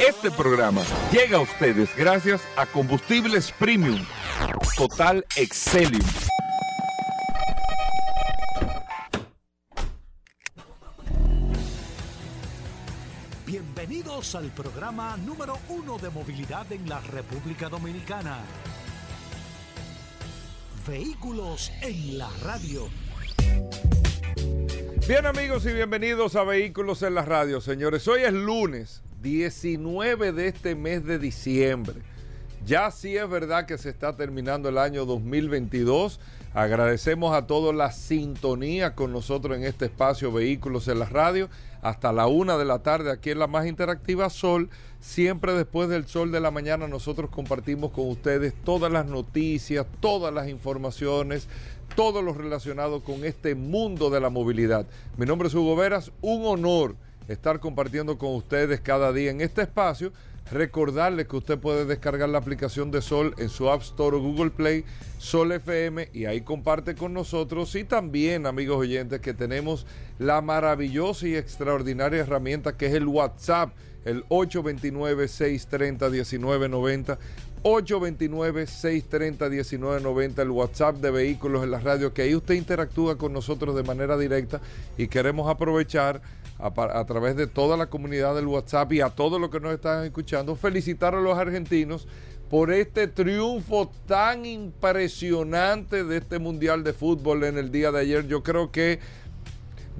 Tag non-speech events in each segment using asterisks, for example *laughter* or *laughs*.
Este programa llega a ustedes gracias a Combustibles Premium Total Excelium. Bienvenidos al programa número uno de movilidad en la República Dominicana. Vehículos en la radio. Bien amigos y bienvenidos a Vehículos en la radio, señores. Hoy es lunes 19 de este mes de diciembre. Ya sí es verdad que se está terminando el año 2022. Agradecemos a todos la sintonía con nosotros en este espacio Vehículos en la Radio. Hasta la una de la tarde aquí en la más interactiva Sol. Siempre después del sol de la mañana nosotros compartimos con ustedes todas las noticias, todas las informaciones, todo lo relacionado con este mundo de la movilidad. Mi nombre es Hugo Veras, un honor estar compartiendo con ustedes cada día en este espacio. Recordarles que usted puede descargar la aplicación de Sol en su App Store o Google Play, Sol FM, y ahí comparte con nosotros. Y también, amigos oyentes, que tenemos la maravillosa y extraordinaria herramienta que es el WhatsApp, el 829-630-1990. 829-630-1990, el WhatsApp de Vehículos en la Radio, que ahí usted interactúa con nosotros de manera directa y queremos aprovechar a, través de toda la comunidad del WhatsApp y a todos los que nos están escuchando, felicitar a los argentinos por este triunfo tan impresionante de este Mundial de Fútbol en el día de ayer. Yo creo que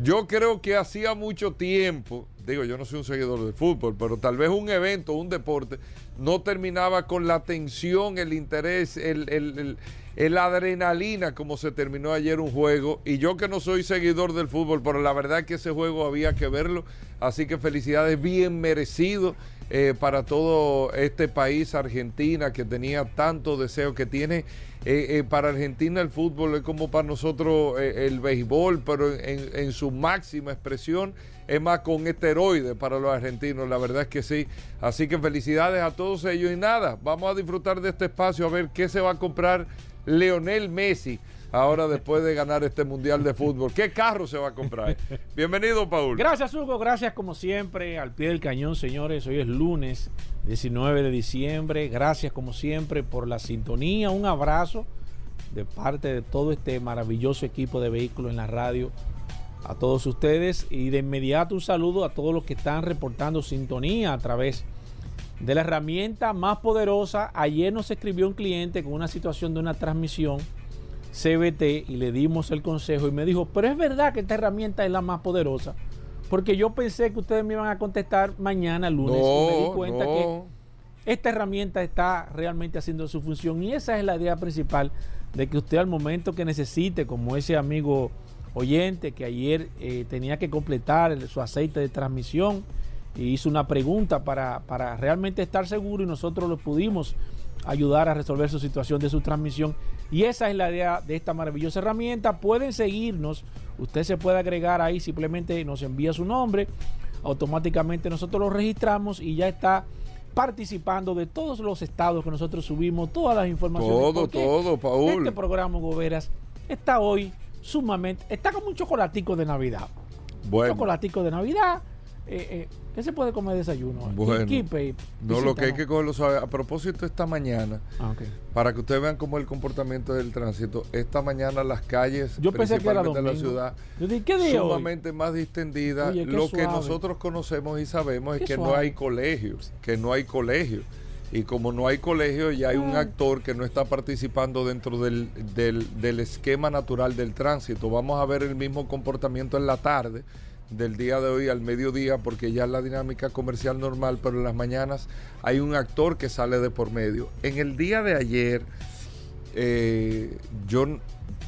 yo creo que hacía mucho tiempo, digo, yo no soy un seguidor de fútbol, pero tal vez un evento, un deporte, no terminaba con la tensión, el interés, el, adrenalina como se terminó ayer un juego. Y yo que no soy seguidor del fútbol, pero la verdad que ese juego había que verlo. Así que felicidades, bien merecido. Eh, para todo este país, Argentina, que tenía tanto deseo, que tiene eh, eh, para Argentina el fútbol es como para nosotros el béisbol, pero en, en, su máxima expresión es más con esteroides para los argentinos, la verdad es que sí. Así que felicidades a todos ellos y nada, vamos a disfrutar de este espacio a ver qué se va a comprar Leonel Messi ahora después de ganar este Mundial de Fútbol. ¿Qué carro se va a comprar? *laughs* Bienvenido, Paul. Gracias, Hugo. Gracias, como siempre, al pie del cañón, señores. Hoy es lunes 19 de diciembre. Gracias, como siempre, por la sintonía. Un abrazo de parte de todo este maravilloso equipo de vehículos en la radio. A todos ustedes y de inmediato un saludo a todos los que están reportando sintonía a través de la herramienta más poderosa. Ayer nos escribió un cliente con una situación de una transmisión CBT y le dimos el consejo y me dijo, pero es verdad que esta herramienta es la más poderosa. Porque yo pensé que ustedes me iban a contestar mañana, lunes, y me di cuenta que esta herramienta está realmente haciendo su función. Y esa es la idea principal de que usted al momento que necesite, como ese amigo oyente que ayer eh, tenía que completar su aceite de transmisión hizo una pregunta para, para realmente estar seguro y nosotros lo pudimos ayudar a resolver su situación de su transmisión. Y esa es la idea de esta maravillosa herramienta. Pueden seguirnos, usted se puede agregar ahí, simplemente nos envía su nombre, automáticamente nosotros lo registramos y ya está participando de todos los estados que nosotros subimos, todas las informaciones. Todo, todo, Paul. Este programa, Goberas, está hoy sumamente, está como un chocolatico de Navidad. Bueno. Un chocolatico de Navidad. Eh, eh, ¿Qué se puede comer de desayuno? Bueno, no, lo que hay que cogerlo suave. A propósito, esta mañana, ah, okay. para que ustedes vean cómo es el comportamiento del tránsito, esta mañana las calles Yo pensé que era de la ciudad Yo dije, ¿qué día sumamente hoy? más distendidas. Oye, lo suave. que nosotros conocemos y sabemos es que suave. no hay colegios, que no hay colegios. Y como no hay colegio, ya hay un Ah. actor que no está participando dentro del, del, del esquema natural del tránsito. Vamos a ver el mismo comportamiento en la tarde del día de hoy al mediodía, porque ya es la dinámica comercial normal, pero en las mañanas hay un actor que sale de por medio. En el día de ayer, eh, yo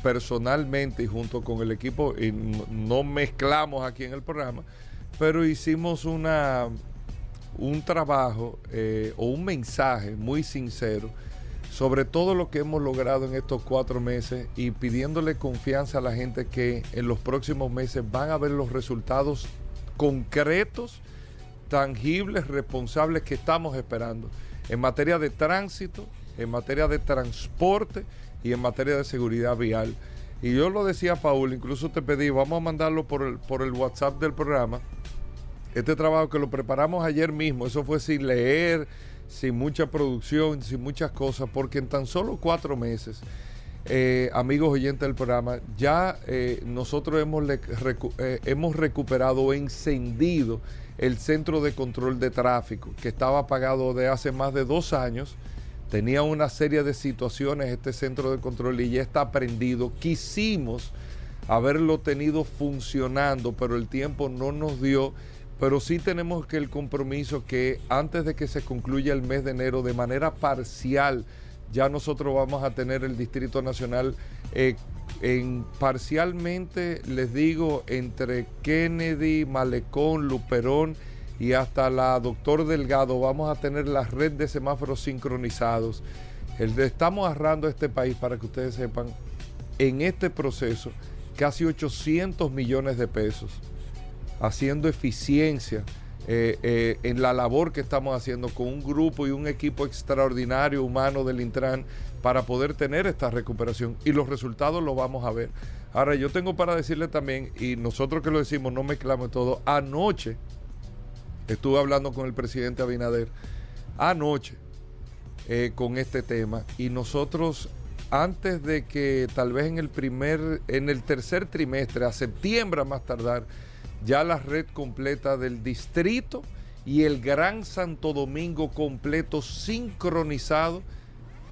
personalmente y junto con el equipo, y no, mezclamos aquí en el programa, pero hicimos una un trabajo eh, o un mensaje muy sincero sobre todo lo que hemos logrado en estos cuatro meses y pidiéndole confianza a la gente que en los próximos meses van a ver los resultados concretos, tangibles, responsables que estamos esperando en materia de tránsito, en materia de transporte y en materia de seguridad vial. Y yo lo decía, Paul, incluso te pedí, vamos a mandarlo por el, por el WhatsApp del programa Este trabajo que lo preparamos ayer mismo, eso fue sin leer, sin mucha producción, sin muchas cosas, porque en tan solo cuatro meses, eh, amigos oyentes del programa, ya eh, nosotros hemos, eh, hemos recuperado, encendido el centro de control de tráfico, que estaba apagado de hace más de dos años. Tenía una serie de situaciones este centro de control y ya está prendido. Quisimos haberlo tenido funcionando, pero el tiempo no nos dio. Pero sí tenemos que el compromiso que antes de que se concluya el mes de enero, de manera parcial, ya nosotros vamos a tener el Distrito Nacional eh, en parcialmente, les digo, entre Kennedy, Malecón, Luperón y hasta la Doctor Delgado, vamos a tener la red de semáforos sincronizados. El de, estamos este país, para que ustedes sepan, en este proceso, casi 800 millones de pesos, haciendo eficiencia eh, eh, en la labor que estamos haciendo con un grupo y un equipo extraordinario humano del Intran para poder tener esta recuperación y los resultados los vamos a ver. Ahora, yo tengo para decirle también, y nosotros que lo decimos, no mezclamos todo, anoche estuve hablando con el presidente Abinader, anoche, eh, con este tema, y nosotros antes de que tal vez en el primer, en el tercer trimestre, a septiembre a más tardar, ya la red completa del distrito y el Gran Santo Domingo completo sincronizado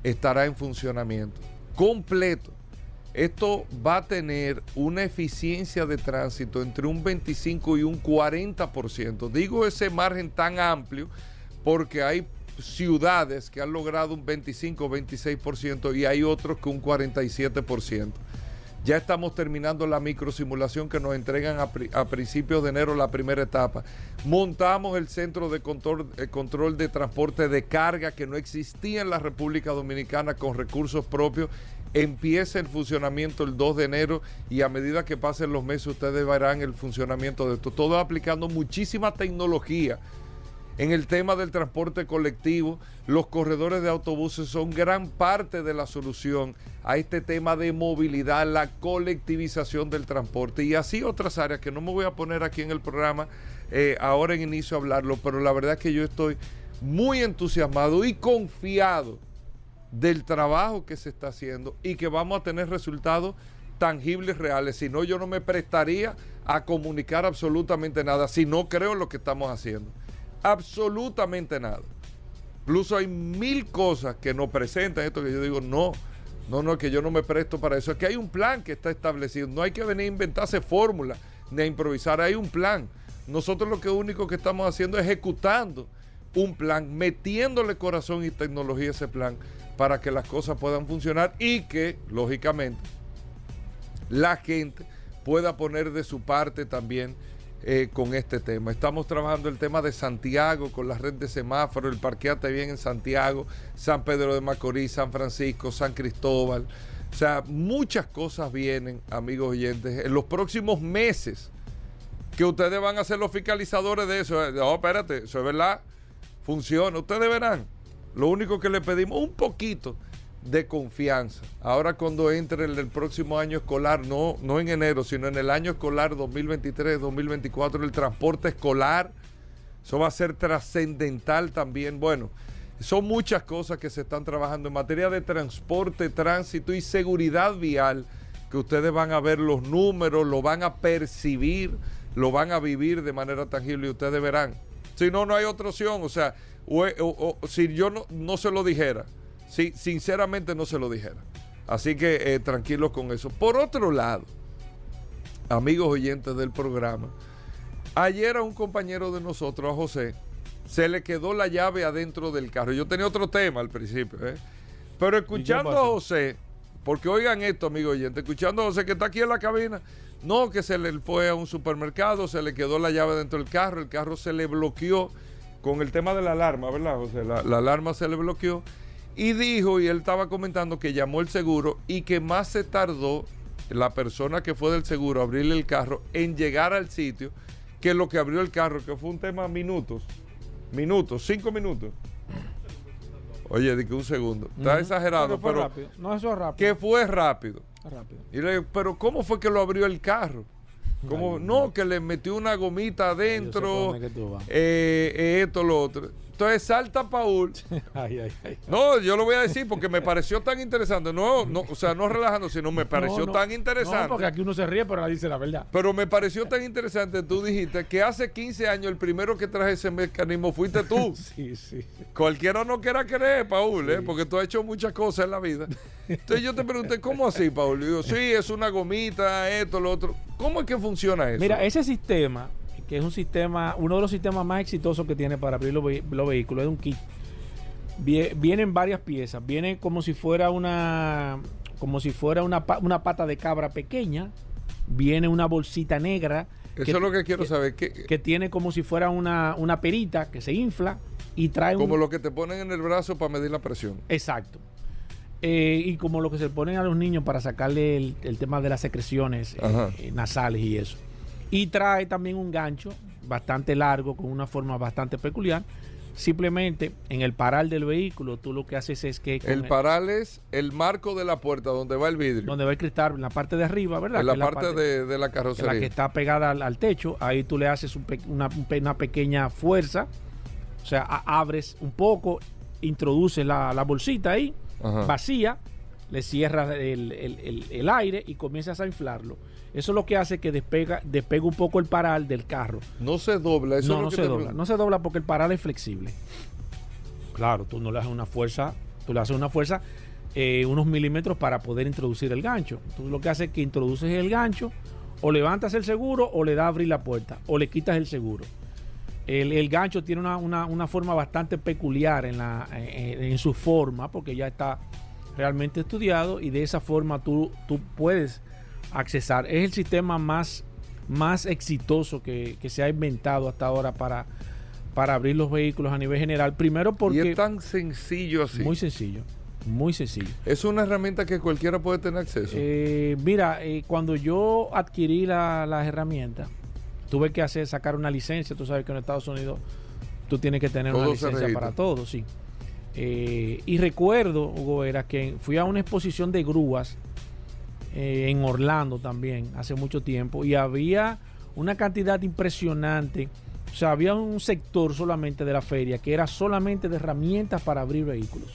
estará en funcionamiento. Completo. Esto va a tener una eficiencia de tránsito entre un 25 y un 40%. Digo ese margen tan amplio porque hay ciudades que han logrado un 25 o 26% y hay otros que un 47%. Ya estamos terminando la microsimulación que nos entregan a, principios de enero la primera etapa. Montamos el centro de control, eh, control, de transporte de carga que no existía en la República Dominicana con recursos propios. Empieza el funcionamiento el 2 de enero y a medida que pasen los meses ustedes verán el funcionamiento de esto. Todo aplicando muchísima tecnología en el tema del transporte colectivo, los corredores de autobuses son gran parte de la solución a este tema de movilidad, la colectivización del transporte y así otras áreas que no me voy a poner aquí en el programa eh, ahora en inicio a hablarlo, pero la verdad es que yo estoy muy entusiasmado y confiado del trabajo que se está haciendo y que vamos a tener resultados tangibles reales. Si no, yo no me prestaría a comunicar absolutamente nada si no creo en lo que estamos haciendo absolutamente nada. Incluso hay mil cosas que nos presentan esto que yo digo, no, no, no, que yo no me presto para eso. Es que hay un plan que está establecido. No hay que venir a inventarse fórmulas ni a improvisar. Hay un plan. Nosotros lo que único que estamos haciendo es ejecutando un plan, metiéndole corazón y tecnología a ese plan para que las cosas puedan funcionar y que, lógicamente, la gente pueda poner de su parte también eh, con este tema. Estamos trabajando el tema de Santiago con la red de semáforos, el parqueate bien en Santiago, San Pedro de Macorís, San Francisco, San Cristóbal. O sea, muchas cosas vienen, amigos oyentes, en los próximos meses que ustedes van a ser los fiscalizadores de eso. No, espérate, eso es verdad, funciona. Ustedes verán. Lo único que le pedimos un poquito de confianza. Ahora cuando entre el, próximo año escolar, no, no en enero, sino en el año escolar 2023-2024, el transporte escolar, eso va a ser trascendental también. Bueno, son muchas cosas que se están trabajando en materia de transporte, tránsito y seguridad vial, que ustedes van a ver los números, lo van a percibir, lo van a vivir de manera tangible y ustedes verán. Si no, no hay otra opción. O sea, si yo no, no se lo dijera, Sí, sinceramente no se lo dijera. Así que eh, tranquilos con eso. Por otro lado, amigos oyentes del programa, ayer a un compañero de nosotros, a José, se le quedó la llave adentro del carro. Yo tenía otro tema al principio, ¿eh? pero escuchando a José, porque oigan esto, amigos oyentes, escuchando a José que está aquí en la cabina, no que se le fue a un supermercado, se le quedó la llave dentro del carro, el carro se le bloqueó con el tema de la alarma, ¿verdad, José? la alarma se le bloqueó y dijo, y él estaba comentando que llamó el seguro y que más se tardó la persona que fue del seguro a abrirle el carro en llegar al sitio que lo que abrió el carro, que fue un tema minutos, minutos, cinco minutos. Oye, di que un segundo. Está exagerado, pero, No, eso es rápido. Que fue rápido. rápido. Y le digo, pero ¿cómo fue que lo abrió el carro? Como, Ay, no, que le metió una gomita adentro, eh, eh, esto, lo otro. Entonces salta Paul. *laughs* Ay, ay, ay. No, yo lo voy a decir porque me pareció tan interesante. No, no, o sea, no relajando, sino me pareció No, no. tan No, interesante. porque aquí uno se ríe, pero dice la verdad. Pero me pareció tan interesante, tú dijiste que hace 15 años el primero que traje ese mecanismo fuiste tú. *laughs* Sí, sí. Cualquiera no quiera creer, Paul, ¿eh? porque tú has hecho muchas cosas en la vida. Entonces yo te pregunté, ¿cómo así, Paul? Y digo, sí, es una gomita, esto, lo otro. ¿Cómo es que funciona eso? Mira, ese sistema, que es un sistema, uno de los sistemas más exitosos que tiene para abrir los, ve- los vehículos, es un kit. Vie- Vienen varias piezas. Viene como si fuera una, como si fuera una, pa- una pata de cabra pequeña. Viene una bolsita negra. eso es lo que quiero saber. ¿Qué- que tiene como si fuera una, una perita que se infla y trae como un, lo que te ponen en el brazo para medir la presión. Exacto. Eh, y como lo que se ponen a los niños para sacarle el, el tema de las secreciones eh, eh, nasales y eso. Y trae también un gancho bastante largo, con una forma bastante peculiar. Simplemente en el paral del vehículo, tú lo que haces es que El paral es el marco de la puerta donde va el vidrio. donde va el cristal, en la parte de arriba, ¿verdad? en la Que parte, de, de la carrocería. la que está pegada al, al techo, ahí tú le haces un una, un pe- una pequeña fuerza, o sea, a- abres un poco, introduces la, la bolsita ahí, Ajá. vacía, le cierras el, el- el- el aire y comienzas a inflarlo. Eso es lo que hace que despega, despega un poco el paral del carro. No se dobla. Eso no, es lo no que se te dobla. No se dobla porque el paral es flexible. Claro, tú no le haces una fuerza, tú le haces una fuerza eh, unos milímetros para poder introducir el gancho. Tú lo que haces es que introduces el gancho, o levantas el seguro, o le das a abrir la puerta, o le quitas el seguro. El, el gancho tiene una, una- una forma bastante peculiar en, la, en, en su forma, porque ya está realmente estudiado y de esa forma tú, tú puedes accesar. Es el sistema más, más exitoso que, que se ha inventado hasta ahora para, para abrir los vehículos a nivel general. Primero Y porque es tan sencillo así. muy sencillo, muy sencillo. es una herramienta que cualquiera puede tener acceso. Eh, mira, eh, cuando yo adquirí la- las herramientas, tuve que hacer sacar una licencia. Tú sabes que en Estados Unidos tú tienes que tener una Todo licencia para todo, sí. Eh, y recuerdo, Hugo, era que fui a una exposición de grúas eh, en Orlando también, hace mucho tiempo, y había una cantidad impresionante. O sea, había un sector solamente de la feria que era solamente de herramientas para abrir vehículos.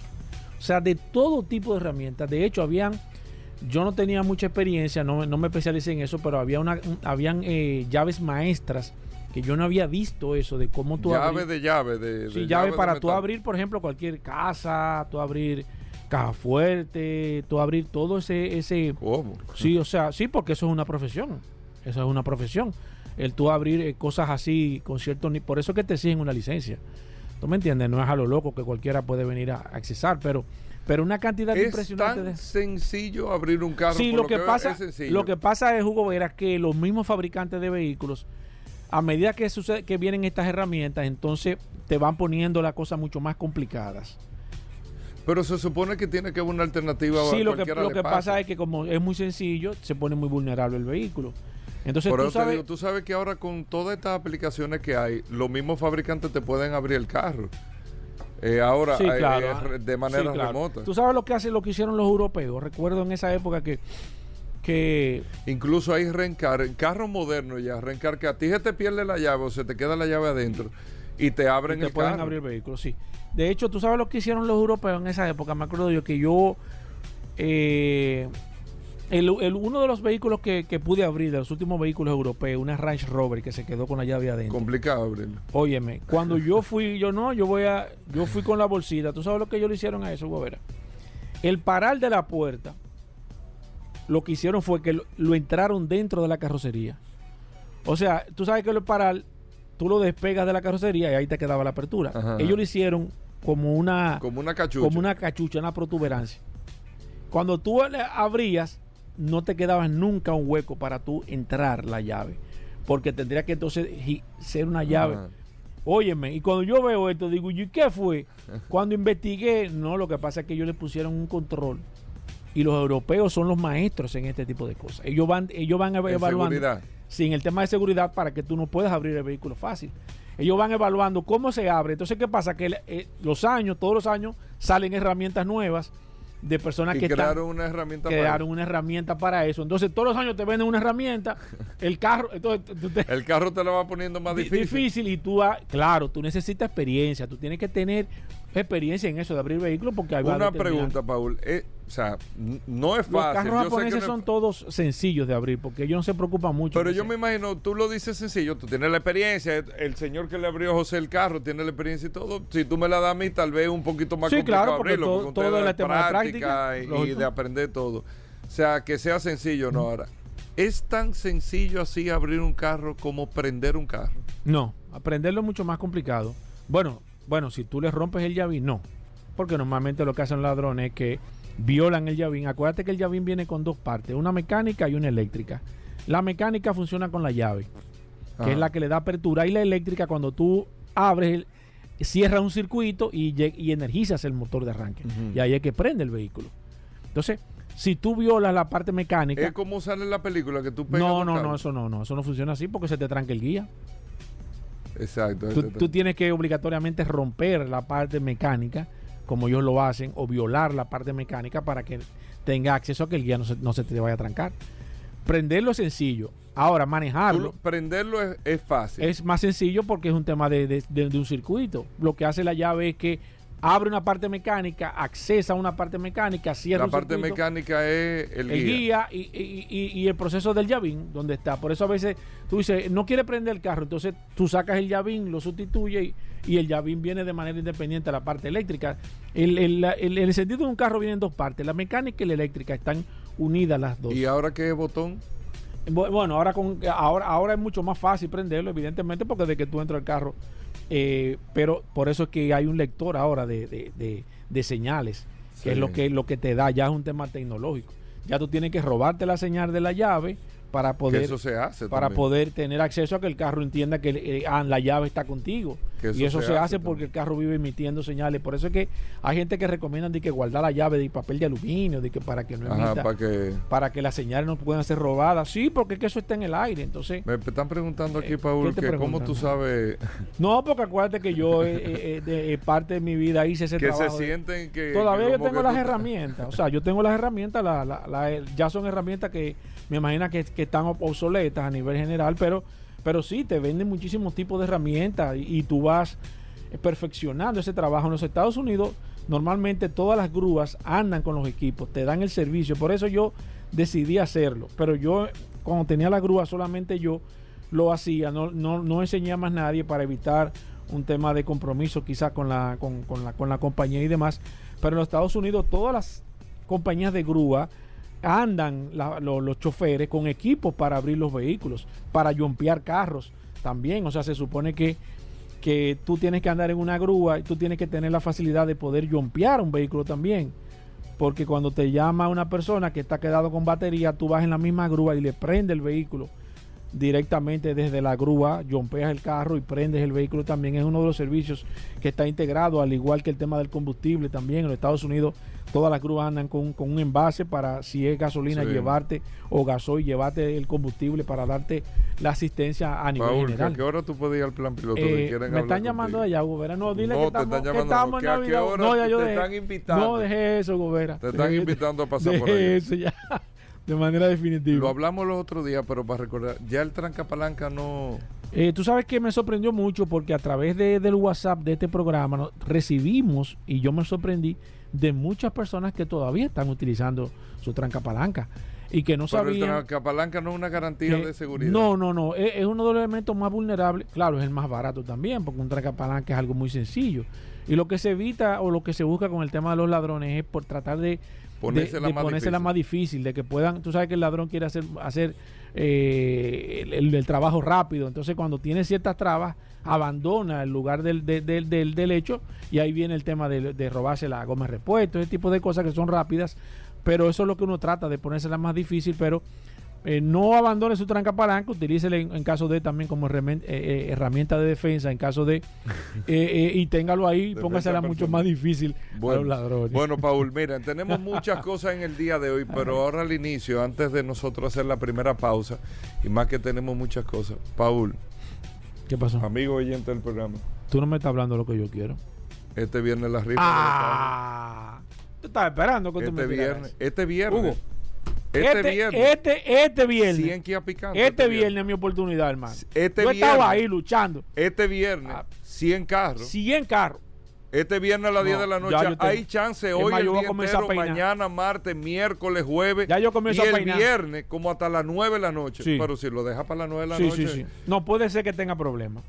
O sea, de todo tipo de herramientas. De hecho, habían, yo no tenía mucha experiencia, no, no me especialicé en eso, pero había una, un- habían eh, llaves maestras que yo no había visto eso de cómo tú llave abrir- de llave. De, Sí, de llave de para tú abrir, por ejemplo, cualquier casa, tú abrir caja fuerte, tú abrir todo ese, ese, ¿Cómo? sí, o sea, sí, porque eso es una profesión, eso es una profesión, el tú abrir eh, cosas así con cierto, ni por eso es que te exigen una licencia, tú me entiendes, no es a lo loco que cualquiera puede venir a accesar, pero, pero una cantidad Es impresionante tan de sencillo abrir un carro. Sí, por lo que, pasa, es lo que pasa es, Hugo Vera, que los mismos fabricantes de vehículos, a medida que sucede, que vienen estas herramientas, entonces te van poniendo las cosas mucho más complicadas. Pero se supone que tiene que haber una alternativa. Sí, a lo que, lo que pasa es que como es muy sencillo, se pone muy vulnerable el vehículo. Entonces Por tú eso te sabes, digo, tú sabes que ahora con todas estas aplicaciones que hay, los mismos fabricantes te pueden abrir el carro. Eh, ahora, Sí, eh, claro. eh, de manera Sí, claro. remota. Tú sabes lo que hacen, lo que hicieron los europeos. Recuerdo en esa época que, que Incluso hay rencar, en carros modernos ya, rencar que a ti se te pierde la llave o se te queda la llave adentro y te abren te el pueden carro. abrir el vehículo, sí. De hecho, tú sabes lo que hicieron los europeos en esa época. Me acuerdo yo que yo, eh, el, el- uno de los vehículos que, que pude abrir, de los últimos vehículos europeos, una Range Rover que se quedó con la llave adentro. Complicado abrirlo. Óyeme, cuando yo fui, yo no, yo voy a, yo fui con la bolsita. ¿Tú sabes lo que ellos le hicieron a eso, Gobera? El paral de la puerta, lo que hicieron fue que lo, lo entraron dentro de la carrocería. O sea, tú sabes que el paral, tú lo despegas de la carrocería y ahí te quedaba la apertura. Ajá. Ellos lo hicieron como una, Como una cachucha. como una cachucha, una protuberancia. Cuando tú le abrías, no te quedaba nunca un hueco para tú entrar la llave. Porque tendría que entonces ser una llave. Óyeme, y cuando yo veo esto, digo, ¿y qué fue? *laughs* Cuando investigué, no, lo que pasa es que ellos le pusieron un control. Y los europeos son los maestros en este tipo de cosas. Ellos van, ellos van evaluando. seguridad. Sin el tema de seguridad para que tú no puedas abrir el vehículo fácil. Ellos van evaluando cómo se abre. Entonces, ¿qué pasa? Que eh, los años, todos los años, salen herramientas nuevas de personas Y que están- crearon una herramienta para crearon eso. una herramienta para eso. Entonces, todos los años te venden una herramienta, *laughs* el carro, entonces te- El carro te lo va poniendo más di- difícil. y tú, claro, tú necesitas experiencia, tú tienes que tener experiencia en eso de abrir vehículos porque a Una pregunta, Paul. Eh, o sea, no es Los fácil. carros Yo sé que japoneses no es son todos sencillos de abrir porque ellos no se preocupan mucho. Pero yo eso. me imagino, tú lo dices sencillo, tú tienes la experiencia, el- señor que le abrió a José el carro tiene la experiencia y todo. Si tú me la das a mí, tal vez un poquito más Sí, complicado claro, porque abrirlo, todo- todo el tema de práctica, y, y de aprender todo. O sea, que sea sencillo, ¿no? Ahora, ¿es tan sencillo así abrir un carro como prender un carro? No, aprenderlo es mucho más complicado. Bueno, bueno, si tú le rompes el llavín, no. Porque normalmente lo que hacen ladrones es que violan el llavín. Acuérdate que el llavín viene con dos partes, una mecánica y una eléctrica. La mecánica funciona con la llave, que Ajá. es la que le da apertura, y la eléctrica cuando tú abres, el, cierras un circuito y, y energizas el motor de arranque. Y ahí es que prende el vehículo. Entonces, si tú violas la parte mecánica... Es como sale en la película que tú pegas No, no, no, eso no, no, eso no funciona así porque se te tranca el guía. Exacto. Tú, tienes que obligatoriamente romper la parte mecánica, como ellos lo hacen, o violar la parte mecánica para que tenga acceso a que el guía no se, no se te vaya a trancar. Prenderlo es sencillo. Ahora, manejarlo lo- prenderlo es, es fácil. es más sencillo porque es un tema de, de- de- de un circuito. Lo que hace la llave es que abre una parte mecánica, accesa a una parte mecánica, cierra la un parte circuito, mecánica es el, el guía. guía y, y- y- y el proceso del llavín, donde está. Por eso a veces tú dices, no quiere prender el carro, entonces tú sacas el llavín, lo sustituye y, el llavín viene de manera independiente a la parte eléctrica. El, el, el- el sentido de un carro viene en dos partes, la mecánica y la eléctrica están unidas las dos. Y ahora es botón, Bu- Bueno, ahora con ahora ahora es mucho más fácil prenderlo, evidentemente, porque desde que tú entras al carro, eh, pero por eso es que hay un lector ahora de, de- de- de señales, que es lo que lo que te da, ya es un tema tecnológico. Ya tú tienes que robarte la señal de la llave para poder eso se hace. para también. poder tener acceso a que el carro entienda que eh, ah, la llave está contigo. Y eso se, hace, porque el carro vive emitiendo señales. Por eso es que hay gente que recomienda de que guardar la llave de papel de aluminio, de que para que no Ajá, para que. para que las señales no puedan ser robadas. Sí, porque es que eso está en el aire. Entonces, Me están preguntando aquí, Eh, Paul, ¿qué te que cómo tú sabes no, porque acuérdate que yo, eh, eh, eh, de, parte de mi vida hice ese que se trabajo. de- sienten que. Todavía que yo tengo las herramientas. O sea, yo tengo las herramientas, la, la- la- ya son herramientas que me imagino que, que están obsoletas a nivel general, pero, pero sí, te venden muchísimos tipos de herramientas y, y tú vas perfeccionando ese trabajo. En los Estados Unidos, normalmente todas las grúas andan con los equipos, te dan el servicio. Por eso yo decidí hacerlo. Pero yo, cuando tenía la grúa, solamente yo lo hacía, no, no, no enseñé a más nadie para evitar un tema de compromiso quizás con la, con, con la, con la compañía y demás. Pero en los Estados Unidos todas las compañías de grúa andan la- lo- los choferes con equipos para abrir los vehículos, para yompear carros también. O sea, se supone que, que tú tienes que andar en una grúa y tú tienes que tener la facilidad de poder yompear un vehículo también. Porque cuando te llama una persona que está quedado con batería, tú vas en la misma grúa y le prende el vehículo directamente desde la grúa, yompeas el carro y prendes el vehículo también. Es uno de los servicios que está integrado, al igual que el tema del combustible también. En los Estados Unidos todas las grúas andan con, con un envase para, si es gasolina, Sí. llevarte o gasoil, llevarte el combustible para darte la asistencia a nivel Paul, ¿que ¿a general. qué hora tú puedes ir al plan piloto? Eh, me están llamando de allá, Gobera. No, dile No, que te estamos, están que estamos en Navidad. No, ya te yo dejé. están invitando. No, dejé eso, Gobera. Te están Dejé- *laughs* invitando a pasar por ahí. eso ya. De manera definitiva. Lo hablamos los otros días, pero para recordar, ya el tranca palanca no. Eh, tú sabes que me sorprendió mucho porque a través de- del WhatsApp de este programa no- recibimos, y yo me sorprendí, de muchas personas que todavía están utilizando su tranca palanca y que no Pero el sabían. tranca palanca no es una garantía que- de seguridad. No, no, no. Es, es uno de los elementos más vulnerables. Claro, es el más barato también, porque un tranca palanca es algo muy sencillo. Y lo que se evita o lo que se busca con el tema de los ladrones es por tratar de Ponérsela de, de más ponérsela difícil. más difícil, de que puedan, tú sabes que el ladrón quiere hacer, hacer eh, el, el- el trabajo rápido, entonces cuando tiene ciertas trabas, abandona el lugar del, de- del- del- del hecho y ahí viene el tema de, de robarse la goma de repuesto, ese tipo de cosas que son rápidas, pero eso es lo que uno trata de ponérsela más difícil, pero eh, no abandone su tranca palanca, utilícele en, en caso de también como herramienta, eh, eh, herramienta de defensa, en caso de, eh, y téngalo ahí, Defensa póngasela mucho más difícil a Bueno, los ladrones. Bueno, Paul, *laughs* mira, tenemos muchas cosas en el día de hoy, pero ahora al inicio, antes de nosotros hacer la primera pausa, y más que tenemos muchas cosas. Paul, ¿Qué pasó? amigo oyente del programa, Tú no me estás hablando lo que yo quiero. este viernes la rifa. Ah, Tú estás esperando que tú Este me tiraras viernes, este viernes. Hugo, este, este, viernes. este, este viernes. 100 Kia Picanto. este viernes es mi oportunidad, hermano. Este Yo estaba viernes. ahí luchando. Este viernes, Ah. 100 carros. 100 carros. Este viernes a las No, 10 de la noche. tengo. Hay chance hoy más, el día entero, mañana, martes, miércoles, jueves. Ya yo comienzo y a el viernes, como hasta las 9 de la noche. Sí. Pero si lo deja para las 9 de la Sí, noche. sí. No puede ser que tenga problemas.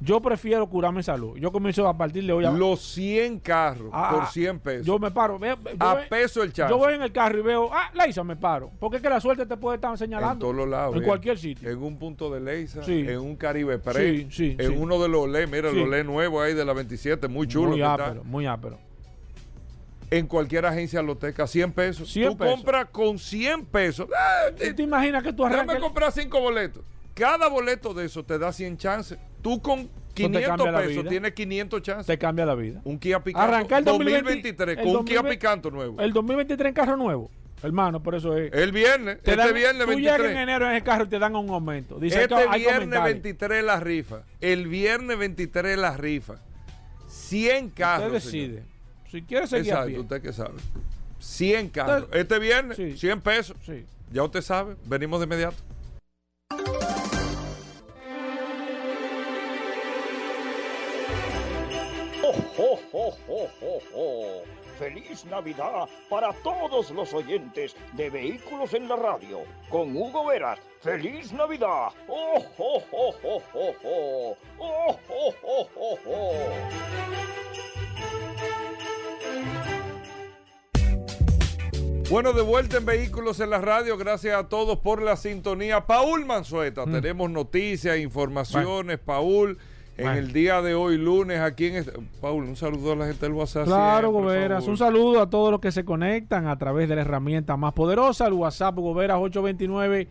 Yo prefiero curarme salud. Yo comienzo a partir de hoy a. Los 100 carros Ah, por ah, 100 pesos. Yo me paro. yo a ve- peso el chance. Yo voy en el carro y veo, ah, Leisa, me paro. Porque es que la suerte te puede estar en señalando. todos los lados. En bien. cualquier sitio. En un punto de Leisa, Sí. en un Caribe Pre, Sí, sí, en uno de los OLE, mira, Sí. el OLE nuevo ahí de la 27, muy chulo. muy ápero, muy ápero. En cualquier agencia loteca, 100 pesos. 100 tú pesos. compras con 100 pesos. ¡Ah! ¿Tú te imaginas que tú Déjame arrancas? comprar 5 boletos. Cada boleto de eso te da 100 chances. Tú con 500 cambia la pesos tienes 500 chances. Te cambia la vida. Un Kia Picanto Arrancar el 2020 2023 el con un Kia 2020 Picanto nuevo. El 2023 en carro nuevo. Hermano, por eso es. el viernes, Te este dan- viernes tú llegas en 23. enero en el carro y te dan un aumento. Dice Este que hay viernes comentarios. 23 la rifa. El viernes 23 la rifa. 100 carros. Usted señor. decide. Si quiere seguir a Exacto, pie. usted que sabe. 100 carros. Usted- Este viernes, Sí. 100 pesos. Sí. Ya usted sabe, venimos de inmediato. Oh, oh, oh, oh, oh! ¡Feliz Navidad para todos los oyentes de Vehículos en la Radio! Con Hugo Veras. ¡Feliz Navidad! ¡Oh, oh, oh, oh, oh, oh! ¡Oh, oh, oh, oh, oh! Bueno, de vuelta en Vehículos en la Radio. Gracias a todos por la sintonía. Paul Manzueta, Mm. tenemos noticias, informaciones. Paul, en el día de hoy, lunes, aquí en. este- Paul, un saludo a la gente del WhatsApp. Claro, siempre, Goberas. Un saludo a todos los que se conectan a través de la herramienta más poderosa, el WhatsApp Goberas 829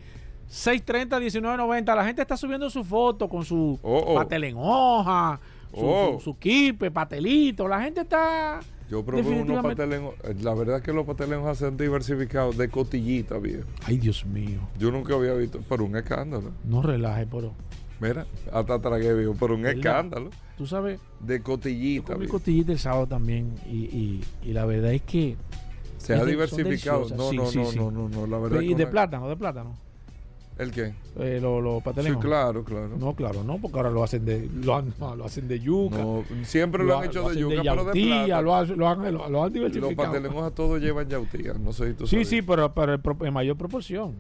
630 1990. La gente está subiendo su foto con su Oh, oh. patel en hoja, su, Oh. su, su kipe, patelito. La gente está. Yo probé unos pateles. La verdad es que los pateles se han diversificado de cotillita, viejo. Ay, Dios mío. Yo nunca había visto, pero un escándalo. No relaje, pero. Mira, hasta tragué, viejo, pero un escándalo Tú sabes, de yo cotillita. comí viejo. costillita el sábado también. Y, y, y la verdad es que. Se ha de- diversificado. No, Sí, no, sí, no, sí. no, no, no, la verdad. Y que de una- plátano, de plátano. ¿El qué? Eh, los lo Sí, claro, claro. No, claro, no, porque ahora lo hacen de, lo, han- no, lo hacen de yuca. No, siempre lo, han ha- hecho de yuca, pero de plata. Lo, han- lo han, lo, han Los diversificado. patelengos todos llevan yautía. No sé si tú Sí, sabes. sí, pero, pero en mayor proporción.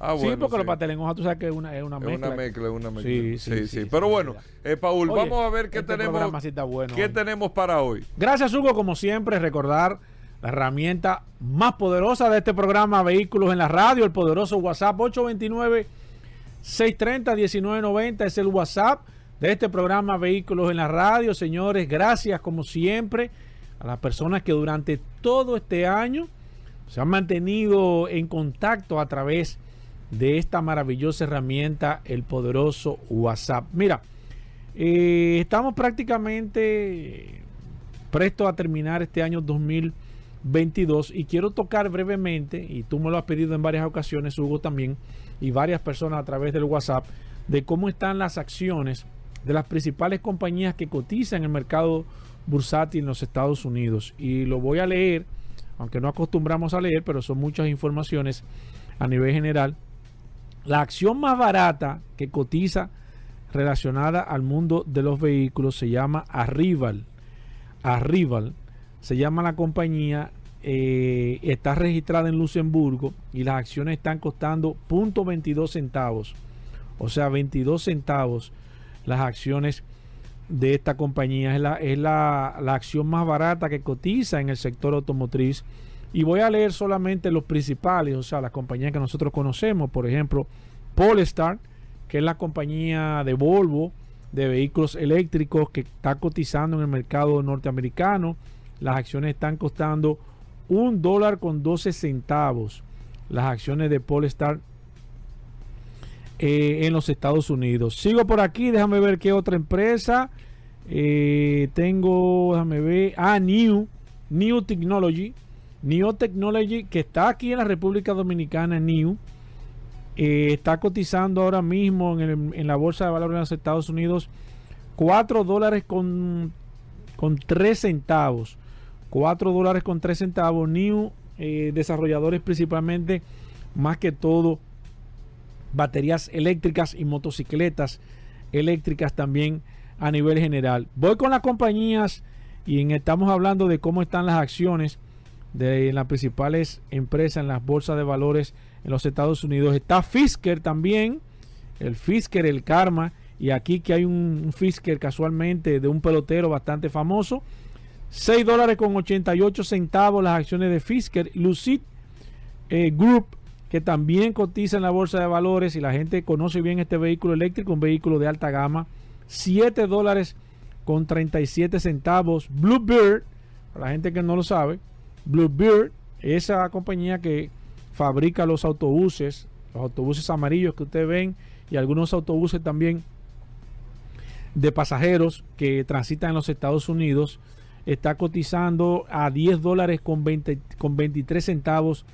Ah, sí, porque sí. los patelengos tú sabes que es una, es una Es mezcla. una mezcla, es una mezcla. Sí, Sí, sí, sí. sí, sí, Pero bueno, eh, Paul, Oye, vamos a ver qué este tenemos. bueno ¿Qué hoy. tenemos para hoy? Gracias, Hugo, como siempre, recordar la herramienta más poderosa de este programa Vehículos en la Radio, el poderoso WhatsApp 829-630-1990 es el WhatsApp de este programa Vehículos en la Radio. Señores, gracias como siempre a las personas que durante todo este año se han mantenido en contacto a través de esta maravillosa herramienta, el poderoso WhatsApp. Mira, eh, estamos prácticamente presto a terminar este año 2022 y quiero tocar brevemente, y tú me lo has pedido en varias ocasiones, Hugo también, y varias personas a través del WhatsApp, de cómo están las acciones de las principales compañías que cotizan en el mercado bursátil en los Estados Unidos. Y lo voy a leer, aunque no acostumbramos a leer, pero son muchas informaciones a nivel general. La acción más barata que cotiza relacionada al mundo de los vehículos se llama Arrival. Arrival se llama la compañía, eh, está registrada en Luxemburgo y las acciones están costando 0.22 centavos. O sea, 22 centavos las acciones de esta compañía. Es, la, es la, la acción más barata que cotiza en el sector automotriz. Y voy a leer solamente los principales, o sea, las compañías que nosotros conocemos. Por ejemplo, Polestar, que es la compañía de Volvo de vehículos eléctricos que está cotizando en el mercado norteamericano. Las acciones están costando un dólar con 12 centavos. Las acciones de Polestar eh, en los Estados Unidos. Sigo por aquí, déjame ver qué otra empresa. Eh, tengo, déjame ver, ah, New, New Technology. New Technology, que está aquí en la República Dominicana, New, eh, está cotizando ahora mismo en, el- en la Bolsa de Valores de los Estados Unidos 4 dólares con, con 3 centavos. 4 dólares con 3 centavos. New, eh, desarrolladores principalmente, más que todo, baterías eléctricas y motocicletas eléctricas también a nivel general. Voy con las compañías y estamos hablando de cómo están las acciones de las principales empresas en las bolsas de valores en los Estados Unidos. Está Fisker también, el Fisker, el Karma, y aquí que hay un, Fisker casualmente de un pelotero bastante famoso. 6 dólares con 88 centavos las acciones de Fisker. Lucid eh, Group, que también cotiza en la bolsa de valores y la gente conoce bien este vehículo eléctrico, un vehículo de alta gama. 7 dólares con 37 centavos. Bluebird, para la gente que no lo sabe, Bluebird, esa compañía que fabrica los autobuses, los autobuses amarillos que ustedes ven y algunos autobuses también de pasajeros que transitan en los Estados Unidos, está cotizando a 10 dólares con, 20, con 23 centavos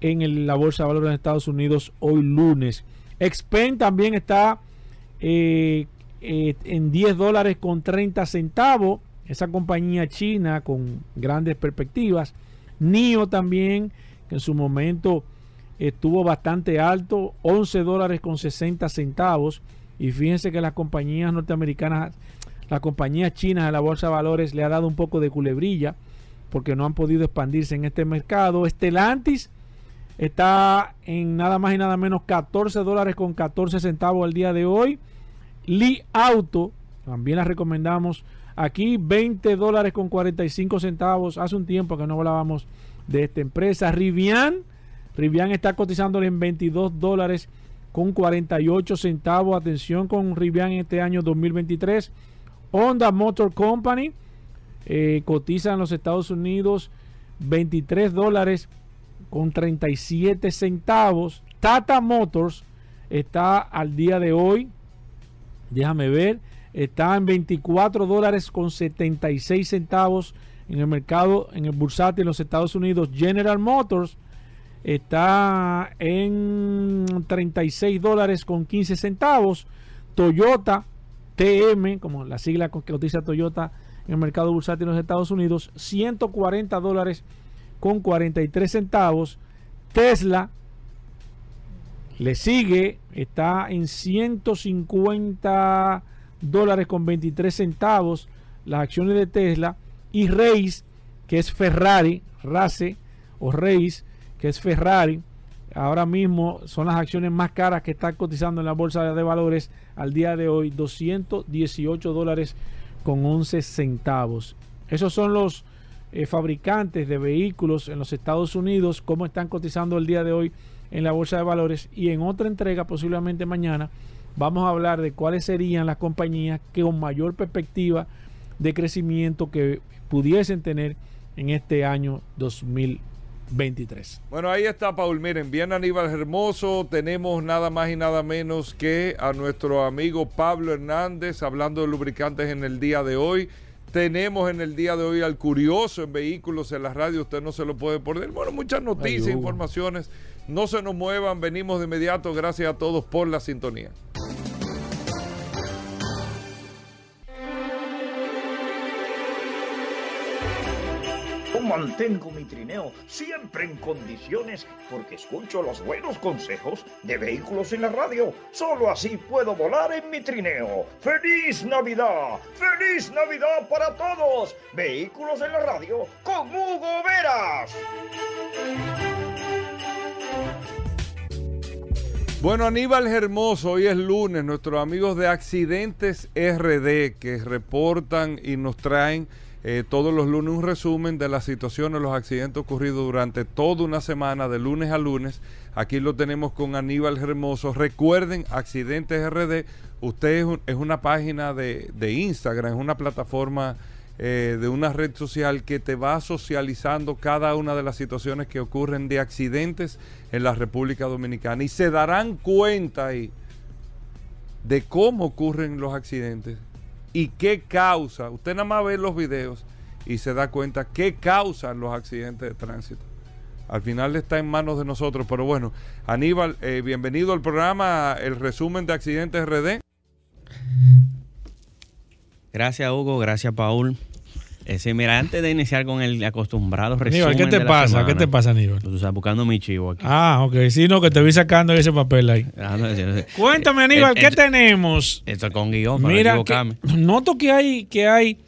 en la bolsa de valores de Estados Unidos hoy lunes. Expen también está eh, eh, en 10 dólares con 30 centavos. Esa compañía china con grandes perspectivas. NIO también, que en su momento estuvo bastante alto, 11 dólares con 60 centavos. Y fíjense que las compañías norteamericanas, las compañías chinas de la bolsa de valores le ha dado un poco de culebrilla porque no han podido expandirse en este mercado. Estelantis está en nada más y nada menos 14 dólares con 14 centavos al día de hoy. Lee Auto, también la recomendamos aquí, 20 dólares con 45 centavos. Hace un tiempo que no hablábamos de esta empresa. Rivian, Rivian está cotizándole en 22 dólares con 48 centavos. Atención con Rivian en este año 2023. Honda Motor Company eh, cotiza en los Estados Unidos 23 dólares con 37 centavos. Tata Motors está al día de hoy, déjame ver, está en 24 dólares con 76 centavos en el mercado, en el bursátil en los Estados Unidos. General Motors está en 36 dólares con 15 centavos. Toyota TM, como la sigla que cotiza Toyota en el mercado bursátil en los Estados Unidos, 140 dólares con 43 centavos. Tesla le sigue, está en 150 dólares con 23 centavos las acciones de Tesla. Y Reis, que es Ferrari, Race o Reis, que es Ferrari, ahora mismo son las acciones más caras que están cotizando en la bolsa de valores al día de hoy, 218 dólares con 11 centavos. Esos son los eh, fabricantes de vehículos en los Estados Unidos, cómo están cotizando el día de hoy en la bolsa de valores. Y en otra entrega, posiblemente mañana, vamos a hablar de cuáles serían las compañías que con mayor perspectiva de crecimiento que pudiesen tener en este año 2023. Bueno, ahí está Paul. Miren, bien Aníbal Hermoso. Tenemos nada más y nada menos que a nuestro amigo Pablo Hernández hablando de lubricantes en el día de hoy. Tenemos en el día de hoy al curioso en vehículos en la radio. Usted no se lo puede perder. Bueno, muchas noticias, informaciones. No se nos muevan. Venimos de inmediato. Gracias a todos por la sintonía. Mantengo mi trineo siempre en condiciones porque escucho los buenos consejos de vehículos en la radio. Solo así puedo volar en mi trineo. ¡Feliz Navidad! ¡Feliz Navidad para todos! Vehículos en la radio con Hugo Veras. Bueno, Aníbal Hermoso, hoy es lunes, nuestros amigos de Accidentes RD que reportan y nos traen eh, todos los lunes un resumen de las situaciones, los accidentes ocurridos durante toda una semana, de lunes a lunes. Aquí lo tenemos con Aníbal Hermoso. Recuerden, Accidentes RD, usted es, una página de, Instagram, es una plataforma eh, de una red social que te va socializando cada una de las situaciones que ocurren de accidentes en la República Dominicana. Y se darán cuenta ahí de cómo ocurren los accidentes y qué causa. Usted nada más ve los videos y se da cuenta qué causan los accidentes de tránsito. Al final está en manos de nosotros, pero bueno, Aníbal, eh, bienvenido al programa, el resumen de accidentes RD. Gracias Hugo, gracias Paul. Sí, mira, antes de iniciar con el acostumbrado resumen Aníbal, ¿qué te de la pasa? semana, ¿Qué te pasa, Aníbal? Tú estás buscando mi chivo aquí. Ah, ok. Sí, no, que te vi sacando ese papel ahí. Ah, no, yo. Cuéntame, Eh, Aníbal, eh, ¿qué tenemos? Esto es con guion para Mira, no que- noto que hay, que hay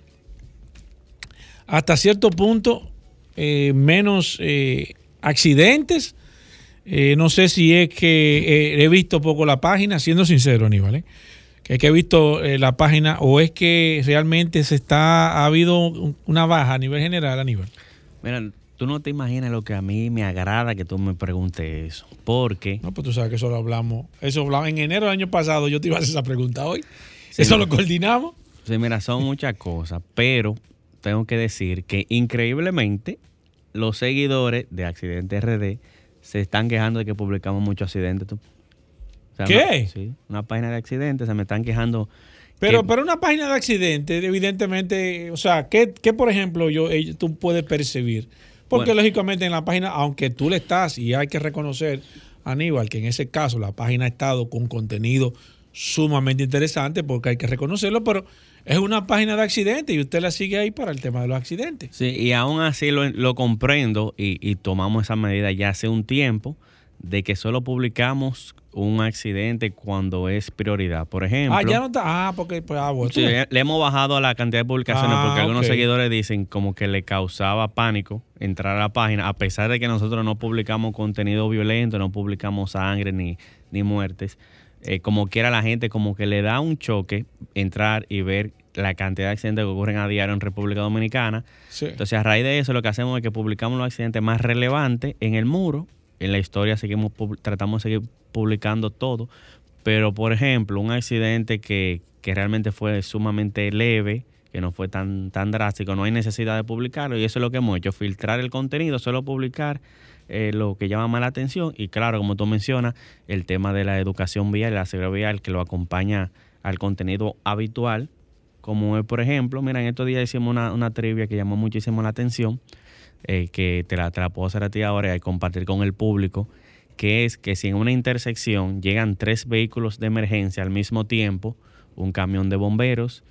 hasta cierto punto eh, menos eh, accidentes. Eh, no sé si es que he visto poco la página, siendo sincero, Aníbal. ¿eh? Que es que he visto eh, la página o es que realmente se está ha habido un- una baja a nivel general, Aníbal. Mira, tú no te imaginas lo que a mí me agrada que tú me preguntes eso. Porque No, pues tú sabes que eso lo hablamos. Eso hablamos en enero del año pasado. Yo te iba a hacer esa pregunta hoy. Sí, eso lo coordinamos. Sí, mira, son muchas cosas, pero tengo que decir que increíblemente los seguidores de Accidente RD se están quejando de que publicamos muchos accidentes. Tú. O sea, ¿Qué? Una, sí, una página de accidentes se me están quejando. Pero, que- pero una página de accidentes, evidentemente, o sea, ¿qué, qué, por ejemplo, yo, eh, tú puedes percibir? Porque Bueno. lógicamente en la página, aunque tú le estás, y hay que reconocer, Aníbal, que en ese caso la página ha estado con contenido sumamente interesante, porque hay que reconocerlo, pero es una página de accidentes y usted la sigue ahí para el tema de los accidentes. Sí, y aún así lo, lo comprendo y, y tomamos esa medida ya hace un tiempo de que solo publicamos un accidente cuando es prioridad. Por ejemplo, ah, ya no está. Ah, porque, pues, ah, bueno, Sí, tú- le hemos bajado a la cantidad de publicaciones Ah, porque algunos seguidores dicen como que le causaba pánico entrar a la página, a pesar de que nosotros no publicamos contenido violento, no publicamos sangre ni, ni muertes. eh, como quiera la gente como que le da un choque entrar y ver la cantidad de accidentes que ocurren a diario en República Dominicana. sí. Entonces a raíz de eso lo que hacemos es que publicamos los accidentes más relevantes en el muro. En la historia seguimos tratamos de seguir publicando todo. Pero por ejemplo, un accidente que, que realmente fue sumamente leve, que no fue tan, tan drástico, no hay necesidad de publicarlo. Y eso es lo que hemos hecho, filtrar el contenido, solo publicar eh, lo que llama más la atención. Y claro, como tú mencionas, el tema de la educación vial, la seguridad vial, que lo acompaña al contenido habitual como es, por ejemplo, mira, en estos días hicimos una, una trivia que llamó muchísimo la atención, eh, que te la, te la puedo hacer a ti ahora y compartir con el público, que es que si en una intersección llegan tres vehículos de emergencia al mismo tiempo, un camión de bomberos,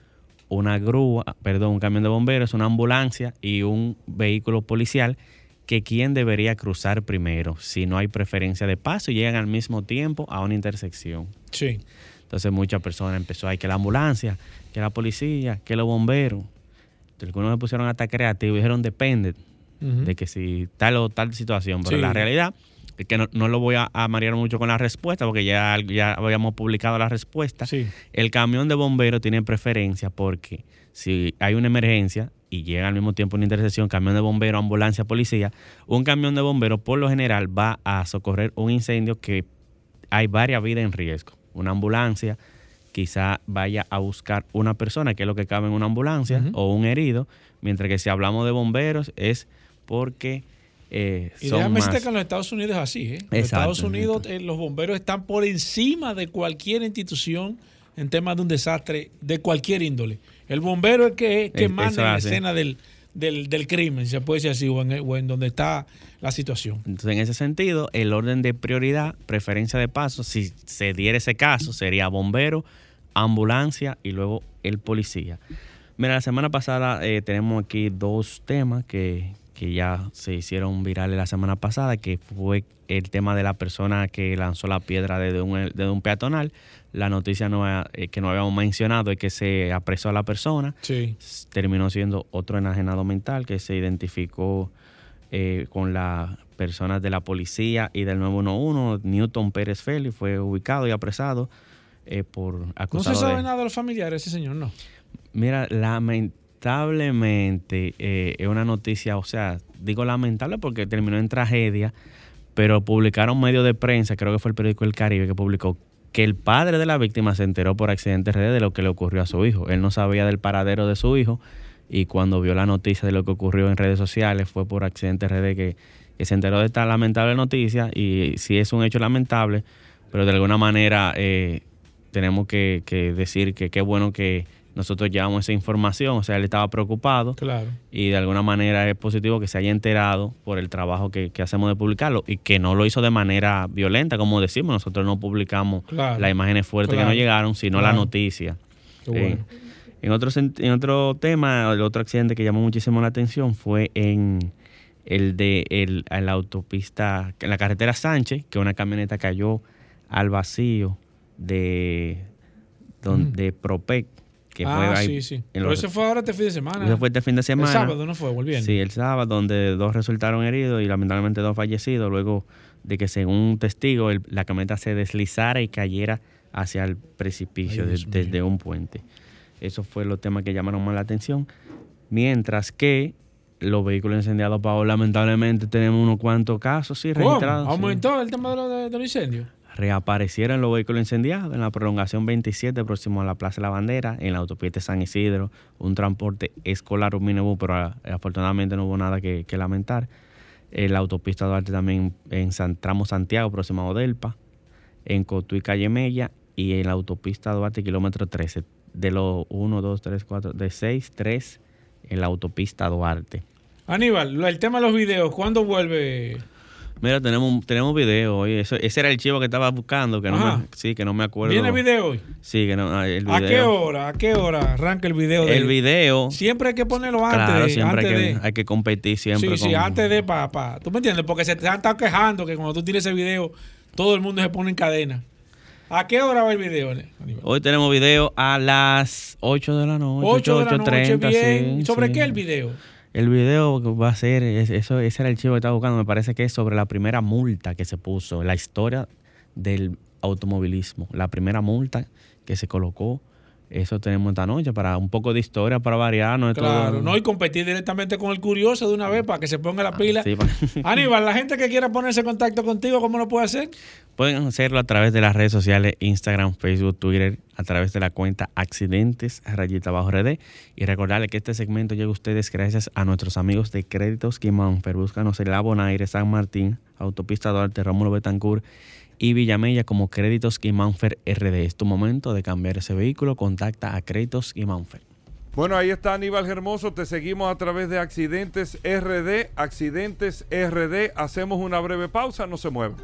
una grúa, perdón, un camión de bomberos, una ambulancia y un vehículo policial, que quién debería cruzar primero si no hay preferencia de paso y llegan al mismo tiempo a una intersección. sí. Entonces muchas personas empezó, hay que la ambulancia, que la policía, que los bomberos. Entonces, algunos se pusieron hasta creativos y dijeron depende De que si tal o tal situación. Pero Sí. la realidad es que no, no lo voy a, a marear mucho con la respuesta porque ya, ya habíamos publicado la respuesta. Sí. El camión de bomberos tiene preferencia porque si hay una emergencia y llega al mismo tiempo una intersección, camión de bomberos, ambulancia, policía, un camión de bomberos por lo general va a socorrer un incendio que hay varias vidas en riesgo. Una ambulancia quizá vaya a buscar una persona, que es lo que cabe en una ambulancia, o un herido, mientras que si hablamos de bomberos es porque eh, Y son déjame más... decirte que en los Estados Unidos es así. ¿eh? En los Estados Unidos eh, los bomberos están por encima de cualquier institución en temas de un desastre de cualquier índole. El bombero es que, que Es- manda eso en la escena del, del, del crimen, si se puede decir así, o en, o en donde está la situación. Entonces, en ese sentido, el orden de prioridad, preferencia de paso, si se diera ese caso, sería bombero, ambulancia y luego el policía. Mira, la semana pasada eh, tenemos aquí dos temas que, que ya se hicieron virales la semana pasada, que fue el tema de la persona que lanzó la piedra desde un, desde un peatonal. La noticia eh, que no habíamos mencionado es que se apresó a la persona Sí. terminó siendo otro enajenado mental que se identificó eh, con las personas de la policía y del 911. Newton Pérez Félix fue ubicado y apresado eh, por No se acusado sabe de... nada de los familiares, ese señor, no. Mira, lamentablemente eh, es una noticia, o sea, digo lamentable porque terminó en tragedia, pero publicaron medios de prensa, creo que fue el periódico El Caribe que publicó que el padre de la víctima se enteró por accidente RD de lo que le ocurrió a su hijo. Él no sabía del paradero de su hijo y cuando vio la noticia de lo que ocurrió en redes sociales fue por accidente RD que, se enteró de esta lamentable noticia y sí es un hecho lamentable, pero de alguna manera eh, tenemos que decir que qué bueno que nosotros llevamos esa información, o sea, él estaba preocupado Claro. y de alguna manera es positivo que se haya enterado por el trabajo que, que hacemos de publicarlo y que no lo hizo de manera violenta, como decimos, nosotros no publicamos Claro. las imágenes fuertes Claro. que nos llegaron, sino la noticia. Qué bueno. En otro, en otro tema, el otro accidente que llamó muchísimo la atención fue en el de el, en la autopista, en la carretera Sánchez, que una camioneta cayó al vacío de, don- de Propec, que ah, fue ahí sí, sí. Pero los- ese fue ahora este fin de semana. eso fue este fin de semana. El sábado no fue, volviendo. Sí, el sábado, donde dos resultaron heridos y lamentablemente dos fallecidos, luego de que según un testigo el- la camioneta se deslizara y cayera hacia el precipicio Ay, de- desde un puente. Eso fue los temas que llamaron más la atención. Mientras que los vehículos incendiados, Pau, lamentablemente tenemos unos cuantos casos, sí, registrados. sí. ¿Aumentó el tema de, lo- de- de los incendios? Reaparecieron los vehículos incendiados en la prolongación 27 próximo a la Plaza de la Bandera, en la autopista San Isidro, un transporte escolar, un minibús, pero ah, afortunadamente no hubo nada que, lamentar. En la autopista Duarte también en San, tramo Santiago, próximo a Odelpa, en Cotuí, Calle Mella, y en la autopista Duarte, kilómetro 13, de los 1, 2, 3, 4, de 6, 3, en la autopista Duarte. Aníbal, el tema de los videos, ¿cuándo vuelve? Mira, tenemos tenemos video hoy. Eso, ese era el chivo que estaba buscando, que no Ajá. me, sí, que no me acuerdo. ¿Viene el video hoy? Sí, que no, ah, el video. ¿A qué hora? ¿A qué hora arranca el video? de- El video. Siempre hay que ponerlo antes. claro, siempre hay que, de- hay que competir siempre. Sí, sí, antes de papá. ¿Tú me entiendes? Porque se te han estado quejando que cuando tú tienes ese video, todo el mundo se pone en cadena. ¿A qué hora va el video, Aníbal? Hoy tenemos video a las 8 de la noche. 8 de la noche, 8:30, bien. sí, ¿Sobre sí. qué el video? El video va a ser, es- eso, ese era el chivo que estaba buscando, me parece que es sobre la primera multa que se puso, la historia del automovilismo, la primera multa que se colocó. Eso tenemos esta noche para un poco de historia, para variar. No es Claro, todo- no, y competir directamente con el curioso de una vez para que se ponga la pila. Sí, pa- *laughs* Aníbal, la gente que quiera ponerse en contacto contigo, ¿cómo lo puede hacer? Pueden hacerlo a través de las redes sociales, Instagram, Facebook, Twitter, a través de la cuenta Accidentes, rayita bajo RD. Y recordarles que este segmento llega a ustedes gracias a nuestros amigos de Créditos Guimánfer. Búscanos en La Bonaire, San Martín, Autopista Duarte, Rómulo Betancourt y Villamella como Créditos Guimánfer RD. Es tu momento de cambiar ese vehículo. Contacta a Créditos Guimánfer. Bueno, ahí está Aníbal Hermoso. Te seguimos a través de Accidentes RD. Accidentes RD. Hacemos una breve pausa. No se muevan.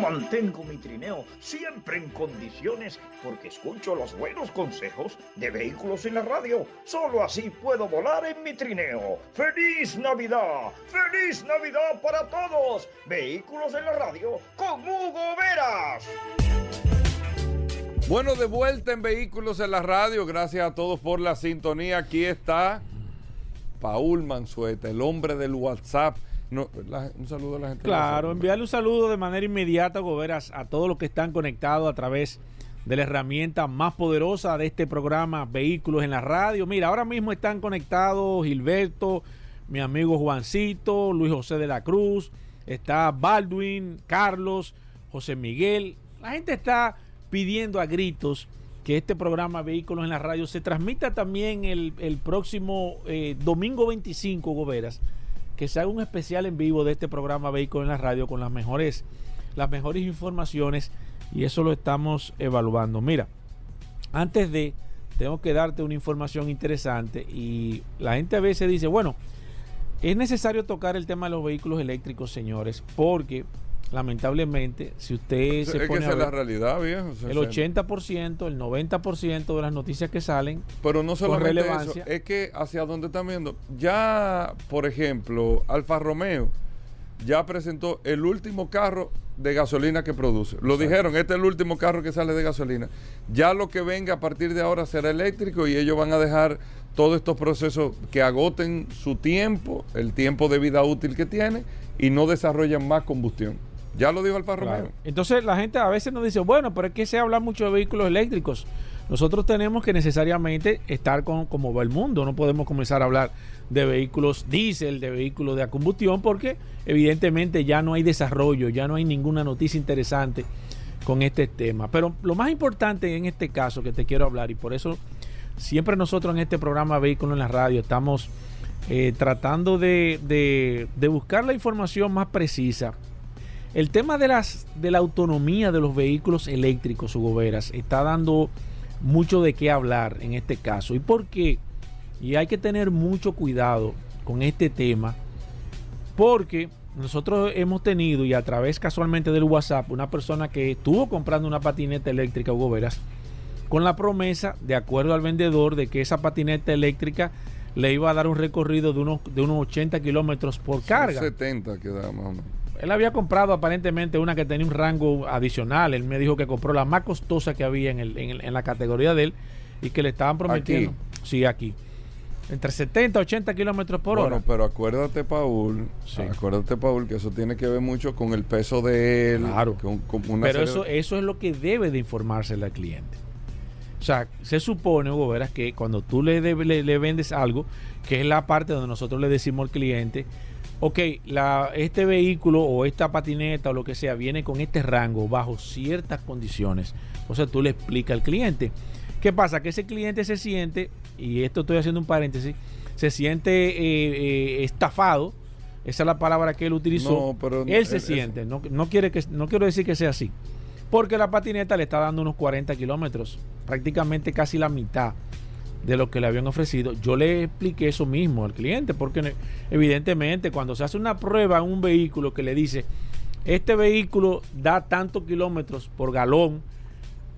Mantengo mi trineo siempre en condiciones porque escucho los buenos consejos de vehículos en la radio. Solo así puedo volar en mi trineo. ¡Feliz Navidad! ¡Feliz Navidad para todos! Vehículos en la radio con Hugo Veras. Bueno, de vuelta en Vehículos en la Radio. Gracias a todos por la sintonía. Aquí está Paul Manzueta, el hombre del WhatsApp. No, la- un saludo a la gente. Claro, enviarle un saludo de manera inmediata, Goberas, a todos los que están conectados a través de la herramienta más poderosa de este programa, Vehículos en la Radio. Mira, ahora mismo están conectados Gilberto, mi amigo Juancito, Luis José de la Cruz, está Baldwin, Carlos, José Miguel. La gente está pidiendo a gritos que este programa Vehículos en la Radio se transmita también el, el próximo eh, domingo 25, Goberas que se haga un especial en vivo de este programa Vehículos en la Radio con las mejores, las mejores informaciones y eso lo estamos evaluando. Mira, antes de, tengo que darte una información interesante y la gente a veces dice, bueno, es necesario tocar el tema de los vehículos eléctricos, señores, porque lamentablemente, si usted Es se que pone esa a es la ver, realidad, viejo. el 80%, el 90% de las noticias que salen Pero no solamente eso, es que hacia donde están viendo, ya, por ejemplo, Alfa Romeo ya presentó el último carro de gasolina que produce. Lo dijeron, este es el último carro que sale de gasolina. Ya lo que venga a partir de ahora será eléctrico y ellos van a dejar todos estos procesos que agoten su tiempo, el tiempo de vida útil que tiene y no desarrollan más combustión. Ya lo dijo Alfa Claro. Romeo. Entonces la gente a veces nos dice, bueno, pero es que se habla mucho de vehículos eléctricos. Nosotros tenemos que necesariamente estar con como va el mundo. No podemos comenzar a hablar de vehículos diésel, de vehículos de combustión, porque evidentemente ya no hay desarrollo, ya no hay ninguna noticia interesante con este tema. Pero lo más importante en este caso que te quiero hablar, y por eso siempre nosotros en este programa Vehículos en la Radio estamos eh, tratando de, de- de buscar la información más precisa el tema de, las, de la autonomía de los vehículos eléctricos, Hugo Veras, está dando mucho de qué hablar en este caso. ¿Y por qué? Y hay que tener mucho cuidado con este tema, porque nosotros hemos tenido y a través casualmente del WhatsApp una persona que estuvo comprando una patineta eléctrica, Hugo Veras, con la promesa, de acuerdo al vendedor, de que esa patineta eléctrica le iba a dar un recorrido de unos, de unos 80 kilómetros por carga. 70 queda más o menos. Él había comprado aparentemente una que tenía un rango adicional. Él me dijo que compró la más costosa que había en, el, en, el- en la categoría de él y que le estaban prometiendo. Sí, aquí. Entre 70 y 80 kilómetros por bueno, hora. pero acuérdate, Paul, Sí. acuérdate, Paul, que eso tiene que ver mucho con el peso de él. Claro. con- con una Pero eso, de- eso es lo que debe de informársele al cliente. O sea, se supone, Hugo Veras, que cuando tú le, le vendes algo, que es la parte donde nosotros le decimos al cliente, ok, la, este vehículo o esta patineta o lo que sea viene con este rango bajo ciertas condiciones. O sea, tú le explicas al cliente. ¿Qué pasa? Que ese cliente se siente, y esto estoy haciendo un paréntesis, se siente eh, eh, estafado. Esa es la palabra que él utilizó. No, pero él se es- siente, no, no, quiere que, no quiero decir que sea así. Porque la patineta le está dando unos 40 kilómetros, prácticamente casi la mitad de lo que le habían ofrecido. Yo le expliqué eso mismo al cliente, porque evidentemente cuando se hace una prueba en un vehículo que le dice, este vehículo da tantos kilómetros por galón,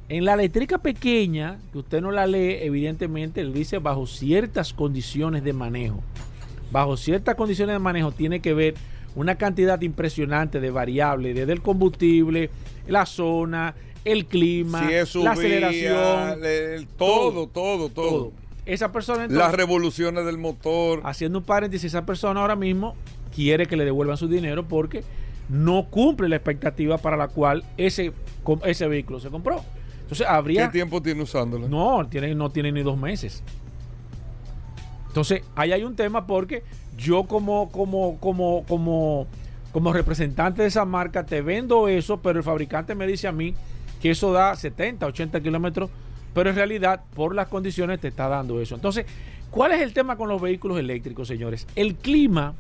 en la eléctrica pequeña, que usted no la lee, evidentemente le dice bajo ciertas condiciones de manejo. Bajo ciertas condiciones de manejo tiene que ver una cantidad impresionante de variables, desde el combustible, la zona, el clima, si la aceleración, le- el- todo, todo, todo, todo. Esa persona entonces, Las revoluciones del motor. haciendo un paréntesis, esa persona ahora mismo quiere que le devuelvan su dinero porque no cumple la expectativa para la cual ese, ese vehículo se compró. Entonces ¿Qué habría... tiempo tiene usándolo? No, tiene, no tiene ni dos meses. Entonces, ahí hay un tema porque yo como, como, como, como, como representante de esa marca te vendo eso, pero el fabricante me dice a mí que eso da 70, 80 kilómetros, pero en realidad por las condiciones te está dando eso. Entonces, ¿cuál es el tema con los vehículos eléctricos, señores? El clima,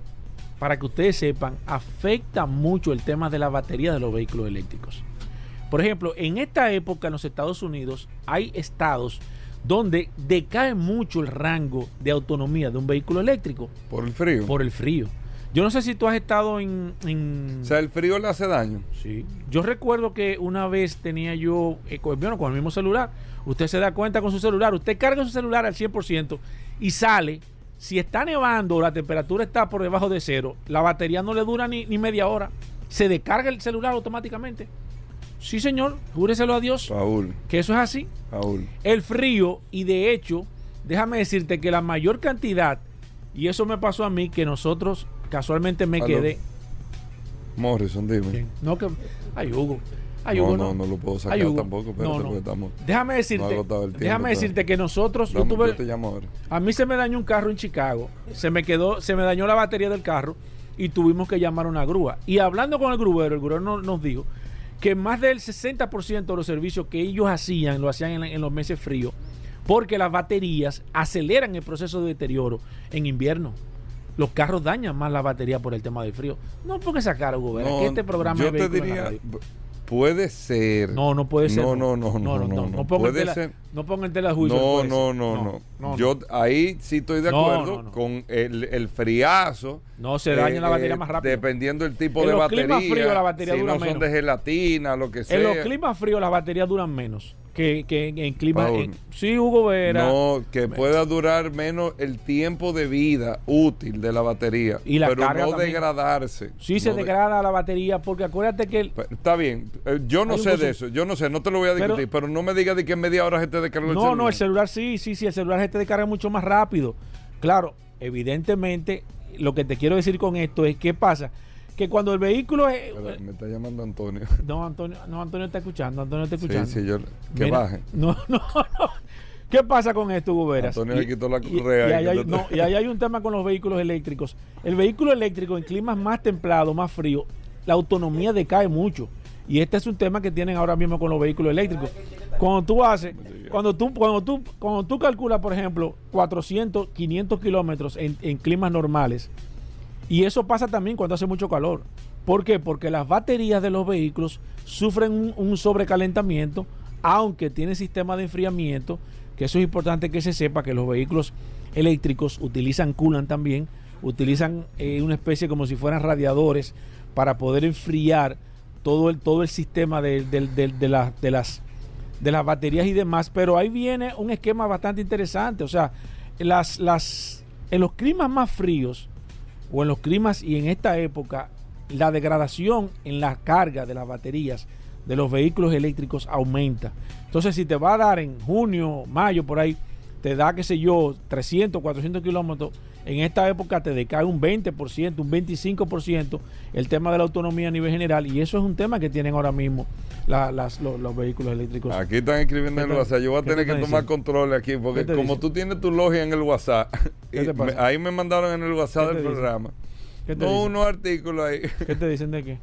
para que ustedes sepan, afecta mucho el tema de la batería de los vehículos eléctricos. Por ejemplo, en esta época en los Estados Unidos hay estados donde decae mucho el rango de autonomía de un vehículo eléctrico Por el frío. por el frío. Yo no sé si tú has estado en... en- O sea, el frío le hace daño. Sí. Yo recuerdo que una vez tenía yo, eh, con, bueno, con el mismo celular, usted se da cuenta con su celular, usted carga su celular al 100% y sale, si está nevando o la temperatura está por debajo de cero, la batería no le dura ni, ni media hora, se descarga el celular automáticamente. Sí, señor, júreselo a Dios Paul, que eso es así. Paul. El frío, y de hecho, déjame decirte que la mayor cantidad, y eso me pasó a mí, que nosotros casualmente me Aló. quedé. Morrison, dime. No, que. Ay, Hugo. Ay, no, Hugo, no, no lo puedo sacar Ay, tampoco, espérate, No, no. estamos... Déjame decirte, No tiempo, déjame pero- decirte que nosotros, yo tuve- yo te llamo ahora. a mí se me dañó un carro en Chicago, se me quedó, se me dañó la batería del carro y tuvimos que llamar a una grúa. Y hablando con el gruero, el gruero no- nos dijo que más del 60% de los servicios que ellos hacían, lo hacían en, en los meses fríos, porque las baterías aceleran el proceso de deterioro en invierno. Los carros dañan más la batería por el tema del frío. No porque sacar, Hugo, Vera, No, que este programa yo es te diría, puede ser. No, no puede ser. No, no, no, no, no, no, no puede tela- ser. no ponga en tela de juicio. No, no, no, no, no, Yo ahí sí estoy de acuerdo con el, el friazo. No, se daña eh, la batería eh, más rápido. Dependiendo del tipo En de los batería. climas fríos la batería si dura no son menos. de gelatina, lo que sea. En los climas fríos las baterías duran menos que, que en, en climas. Paul. en- sí, Hugo Vera. No, que pueda durar menos el tiempo de vida útil de la batería. Y la pero carga no también. degradarse. Sí se No de- degrada la batería porque acuérdate que el- Está bien, eh, yo no sé de eso, yo no sé, no te lo voy a discutir, pero, no me digas de que en media hora se te descarga el no, celular. no, el celular sí, sí, sí, el celular se te descarga mucho más rápido. Claro, evidentemente, lo que te quiero decir con esto es qué pasa, que cuando el vehículo es, Espera, me está llamando Antonio. *laughs* no, Antonio, no, Antonio está escuchando, Antonio está Sí, escuchando. sí, yo, que Mira, baje. No, *laughs* no, no. ¿Qué pasa con esto, Hugo Veras? Antonio le quitó la y- correa Y, ahí hay, no, y ahí hay un tema con los vehículos eléctricos. El vehículo eléctrico en climas más templados, más fríos, la autonomía decae mucho. Y este es un tema que tienen ahora mismo con los vehículos eléctricos. Cuando tú haces, cuando tú, cuando tú, cuando tú calculas, por ejemplo, 400, 500 kilómetros en, en climas normales, y eso pasa también cuando hace mucho calor. ¿Por qué? Porque las baterías de los vehículos sufren un, sobrecalentamiento, aunque tienen sistema de enfriamiento, que eso es importante que se sepa que los vehículos eléctricos utilizan coolant también utilizan eh, una especie como si fueran radiadores para poder enfriar todo el, todo el sistema de, de las, de las baterías y demás. Pero ahí viene un esquema bastante interesante. O sea, las, las, en los climas más fríos o en los climas y en esta época, la degradación en la carga de las baterías de los vehículos eléctricos aumenta. Entonces, si te va a dar en junio, mayo, por ahí, te da, qué sé yo, 300, 400 kilómetros, en esta época te decae un 20%, un 25% el tema de la autonomía a nivel general, y eso es un tema que tienen ahora mismo la- las- los, los vehículos eléctricos. Aquí están escribiendo ¿Qué en el WhatsApp. Yo voy a tener que tomar diciendo? control aquí, porque ¿Qué te como dicen? tú tienes tu logia en el WhatsApp, ahí me mandaron en el WhatsApp ¿Qué del programa. ¿Qué te No, dicen? unos artículos ahí *laughs* ¿Qué te dicen de qué?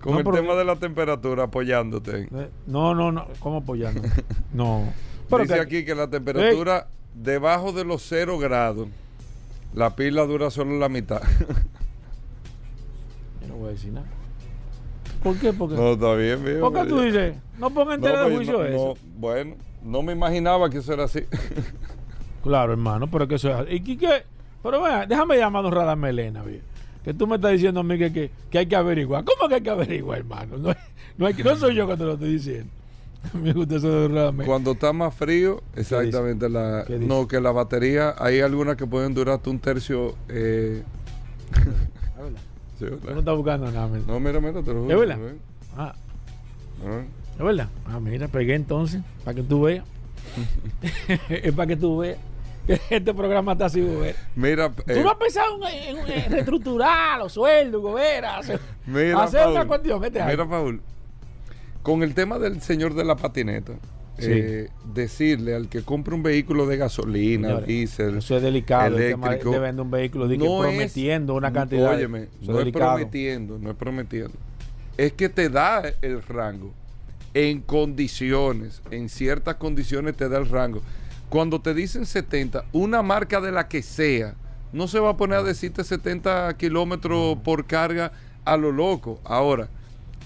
con No, el tema de la temperatura apoyándote. Eh, No, no, no. ¿Cómo apoyando? *laughs* No. Pero Dice que- aquí que la temperatura debajo de los 0 grados, la pila dura solo la mitad. Yo no voy a decir nada. ¿Por qué? Porque, no, está bien, mío. ¿Por qué tú dices? No ponga en No, tela de pues, juicio no, eso. no, bueno, no me imaginaba que eso era así. Claro, hermano, pero que eso es. ¿Y qué- qué? Pero vea, déjame llamar a don Radar Melena, viejo. Que tú me estás diciendo a mí que, que, que hay que averiguar. ¿Cómo que hay que averiguar, hermano? No, hay- no, hay que- no soy yo que te lo estoy diciendo. *laughs* Me gusta eso de don Radar Melena. Cuando está más frío, exactamente la no que la batería hay algunas que pueden durar hasta un tercio eh, *laughs* sí, no estás buscando nada. No, mira, mira, te lo juro. ¿Es verdad? ¿eh? Ah, Ah. ¿es verdad? Ah, mira, pegué entonces, para que tú veas. *laughs* es para que tú veas. que Este programa está así, Gobera. Mira, ¿Tú eh, no has pensado en, en- en reestructurar los sueldos, Gobera? Hacer, mira, hacer Paul, una cuestión. Mira. Paul, con el tema del señor de la patineta, Sí. eh, decirle al que compre un vehículo de gasolina, Señores, diésel, Eso es delicado. El tema de, eléctrico, de vender un vehículo de que no es- prometiendo una cantidad. Óyeme, no es prometiendo, no es prometiendo. Es que te da el rango. En condiciones, en ciertas condiciones te da el rango. Cuando te dicen 70, una marca de la que sea, no se va a poner a decirte 70 kilómetros por carga a lo loco. Ahora,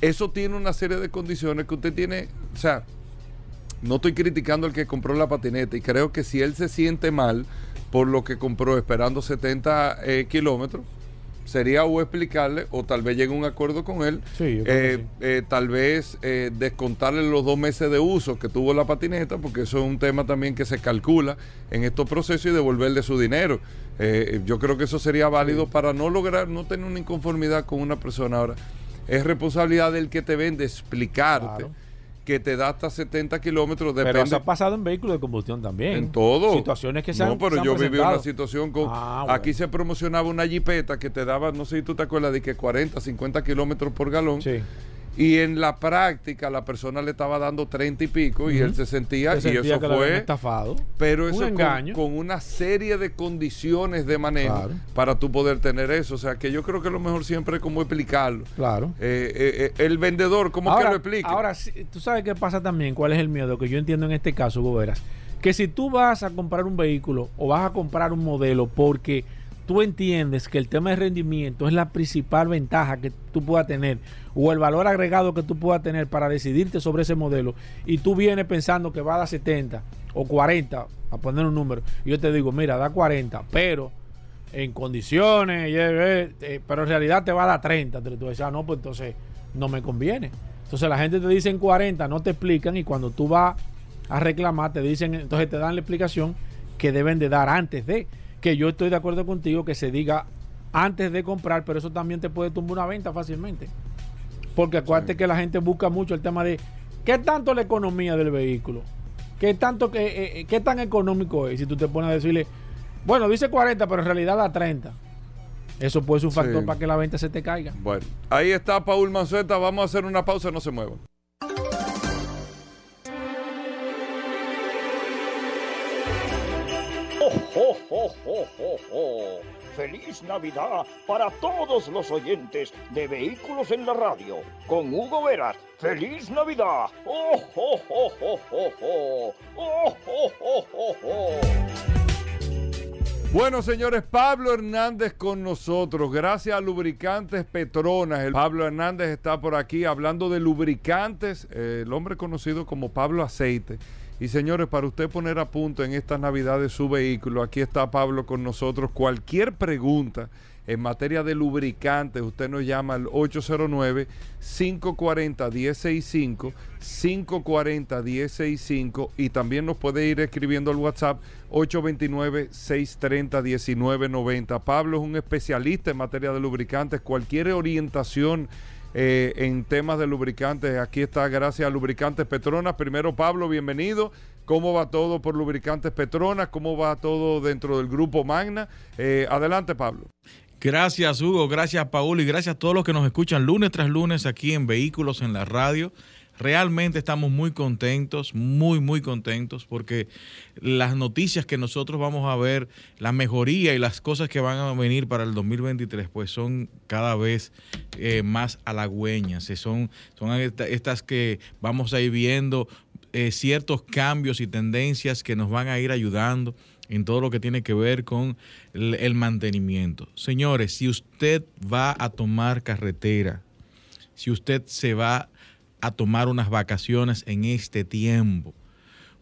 eso tiene una serie de condiciones que usted tiene, o sea, no estoy criticando al que compró la patineta y creo que si él se siente mal por lo que compró esperando 70 eh, kilómetros, sería o explicarle o tal vez llegue a un acuerdo con él, Sí, eh, sí. eh, tal vez descontarle los dos meses de uso que tuvo la patineta, porque eso es un tema también que se calcula en estos procesos y devolverle su dinero. Yo creo que eso sería válido para no lograr, no tener una inconformidad con una persona. Ahora, es responsabilidad del que te vende explicarte Claro. que te da hasta 70 kilómetros, Pero depende eso ha pasado en vehículos de combustión también. en todo. Situaciones que se No, han pero se han yo viví una situación con. Ah, Aquí se promocionaba una jipeta que te daba, no sé si tú te acuerdas, de que 40, 50 kilómetros por galón. Sí. Y en la práctica la persona le estaba dando 30 y pico y él se sentía, Se y eso que fue. estafado. Pero Un eso con, engaño. con una serie de condiciones de manejo Claro. para tú poder tener eso. O sea que yo creo que lo mejor siempre es como explicarlo. Claro. Eh, eh, eh, el vendedor, ¿cómo que lo explica? Ahora, tú sabes qué pasa también, cuál es el miedo que yo entiendo en este caso, Goberas. Que si tú vas a comprar un vehículo o vas a comprar un modelo porque tú entiendes que el tema de rendimiento es la principal ventaja que tú puedas tener o el valor agregado que tú puedas tener para decidirte sobre ese modelo y tú vienes pensando que va a dar 70 o 40, a poner un número, y yo te digo, mira, da 40, pero en condiciones, eh, pero en realidad te va a dar 30. Entonces tú dices, ah, no, pues entonces no me conviene. Entonces la gente te dice en 40, no te explican y cuando tú vas a reclamar te dicen, entonces te dan la explicación que deben de dar antes de, que yo estoy de acuerdo contigo que se diga antes de comprar, pero eso también te puede tumbar una venta fácilmente. Porque acuérdate que la gente busca mucho el tema de qué tanto la economía del vehículo, qué tanto que eh, eh, qué tan económico es. Si tú te pones a decirle, bueno, dice 40, pero en realidad da 30. Eso puede ser un factor Sí. para que la venta se te caiga. Bueno, ahí está Paul Manzueta. Vamos a hacer una pausa, no se muevan. ¡Oh, oh, oh, oh, oh! ¡Feliz Navidad para todos los oyentes de Vehículos en la Radio! Con Hugo Veras, ¡Feliz Navidad! ¡Oh, oh, oh, oh, oh, oh! ¡Oh, oh, oh, oh, oh! Bueno, señores, Pablo Hernández con nosotros. Gracias a Lubricantes Petronas. El Pablo Hernández está por aquí hablando de lubricantes. eh, el hombre conocido como Pablo Aceite. Y señores, para usted poner a punto en estas navidades su vehículo, aquí está Pablo con nosotros. Cualquier pregunta en materia de lubricantes, usted nos llama al 809-540-165, 540-165 y también nos puede ir escribiendo al WhatsApp 829-630-1990. Pablo es un especialista en materia de lubricantes. Cualquier orientación eh, en temas de lubricantes, aquí está gracias a Lubricantes Petronas. Primero, Pablo, bienvenido. ¿Cómo va todo por Lubricantes Petronas? ¿Cómo va todo dentro del grupo Magna? Eh, adelante, Pablo. Gracias, Hugo. Gracias, Paul. Y gracias a todos los que nos escuchan lunes tras lunes aquí en Vehículos en la Radio. Realmente estamos muy contentos, muy, muy contentos, porque las noticias que nosotros vamos a ver, la mejoría y las cosas que van a venir para el 2023, pues son cada vez eh, más halagüeñas. Son, son estas que vamos a ir viendo eh, ciertos cambios y tendencias que nos van a ir ayudando en todo lo que tiene que ver con el, mantenimiento. Señores, si usted va a tomar carretera, si usted se va a tomar unas vacaciones en este tiempo,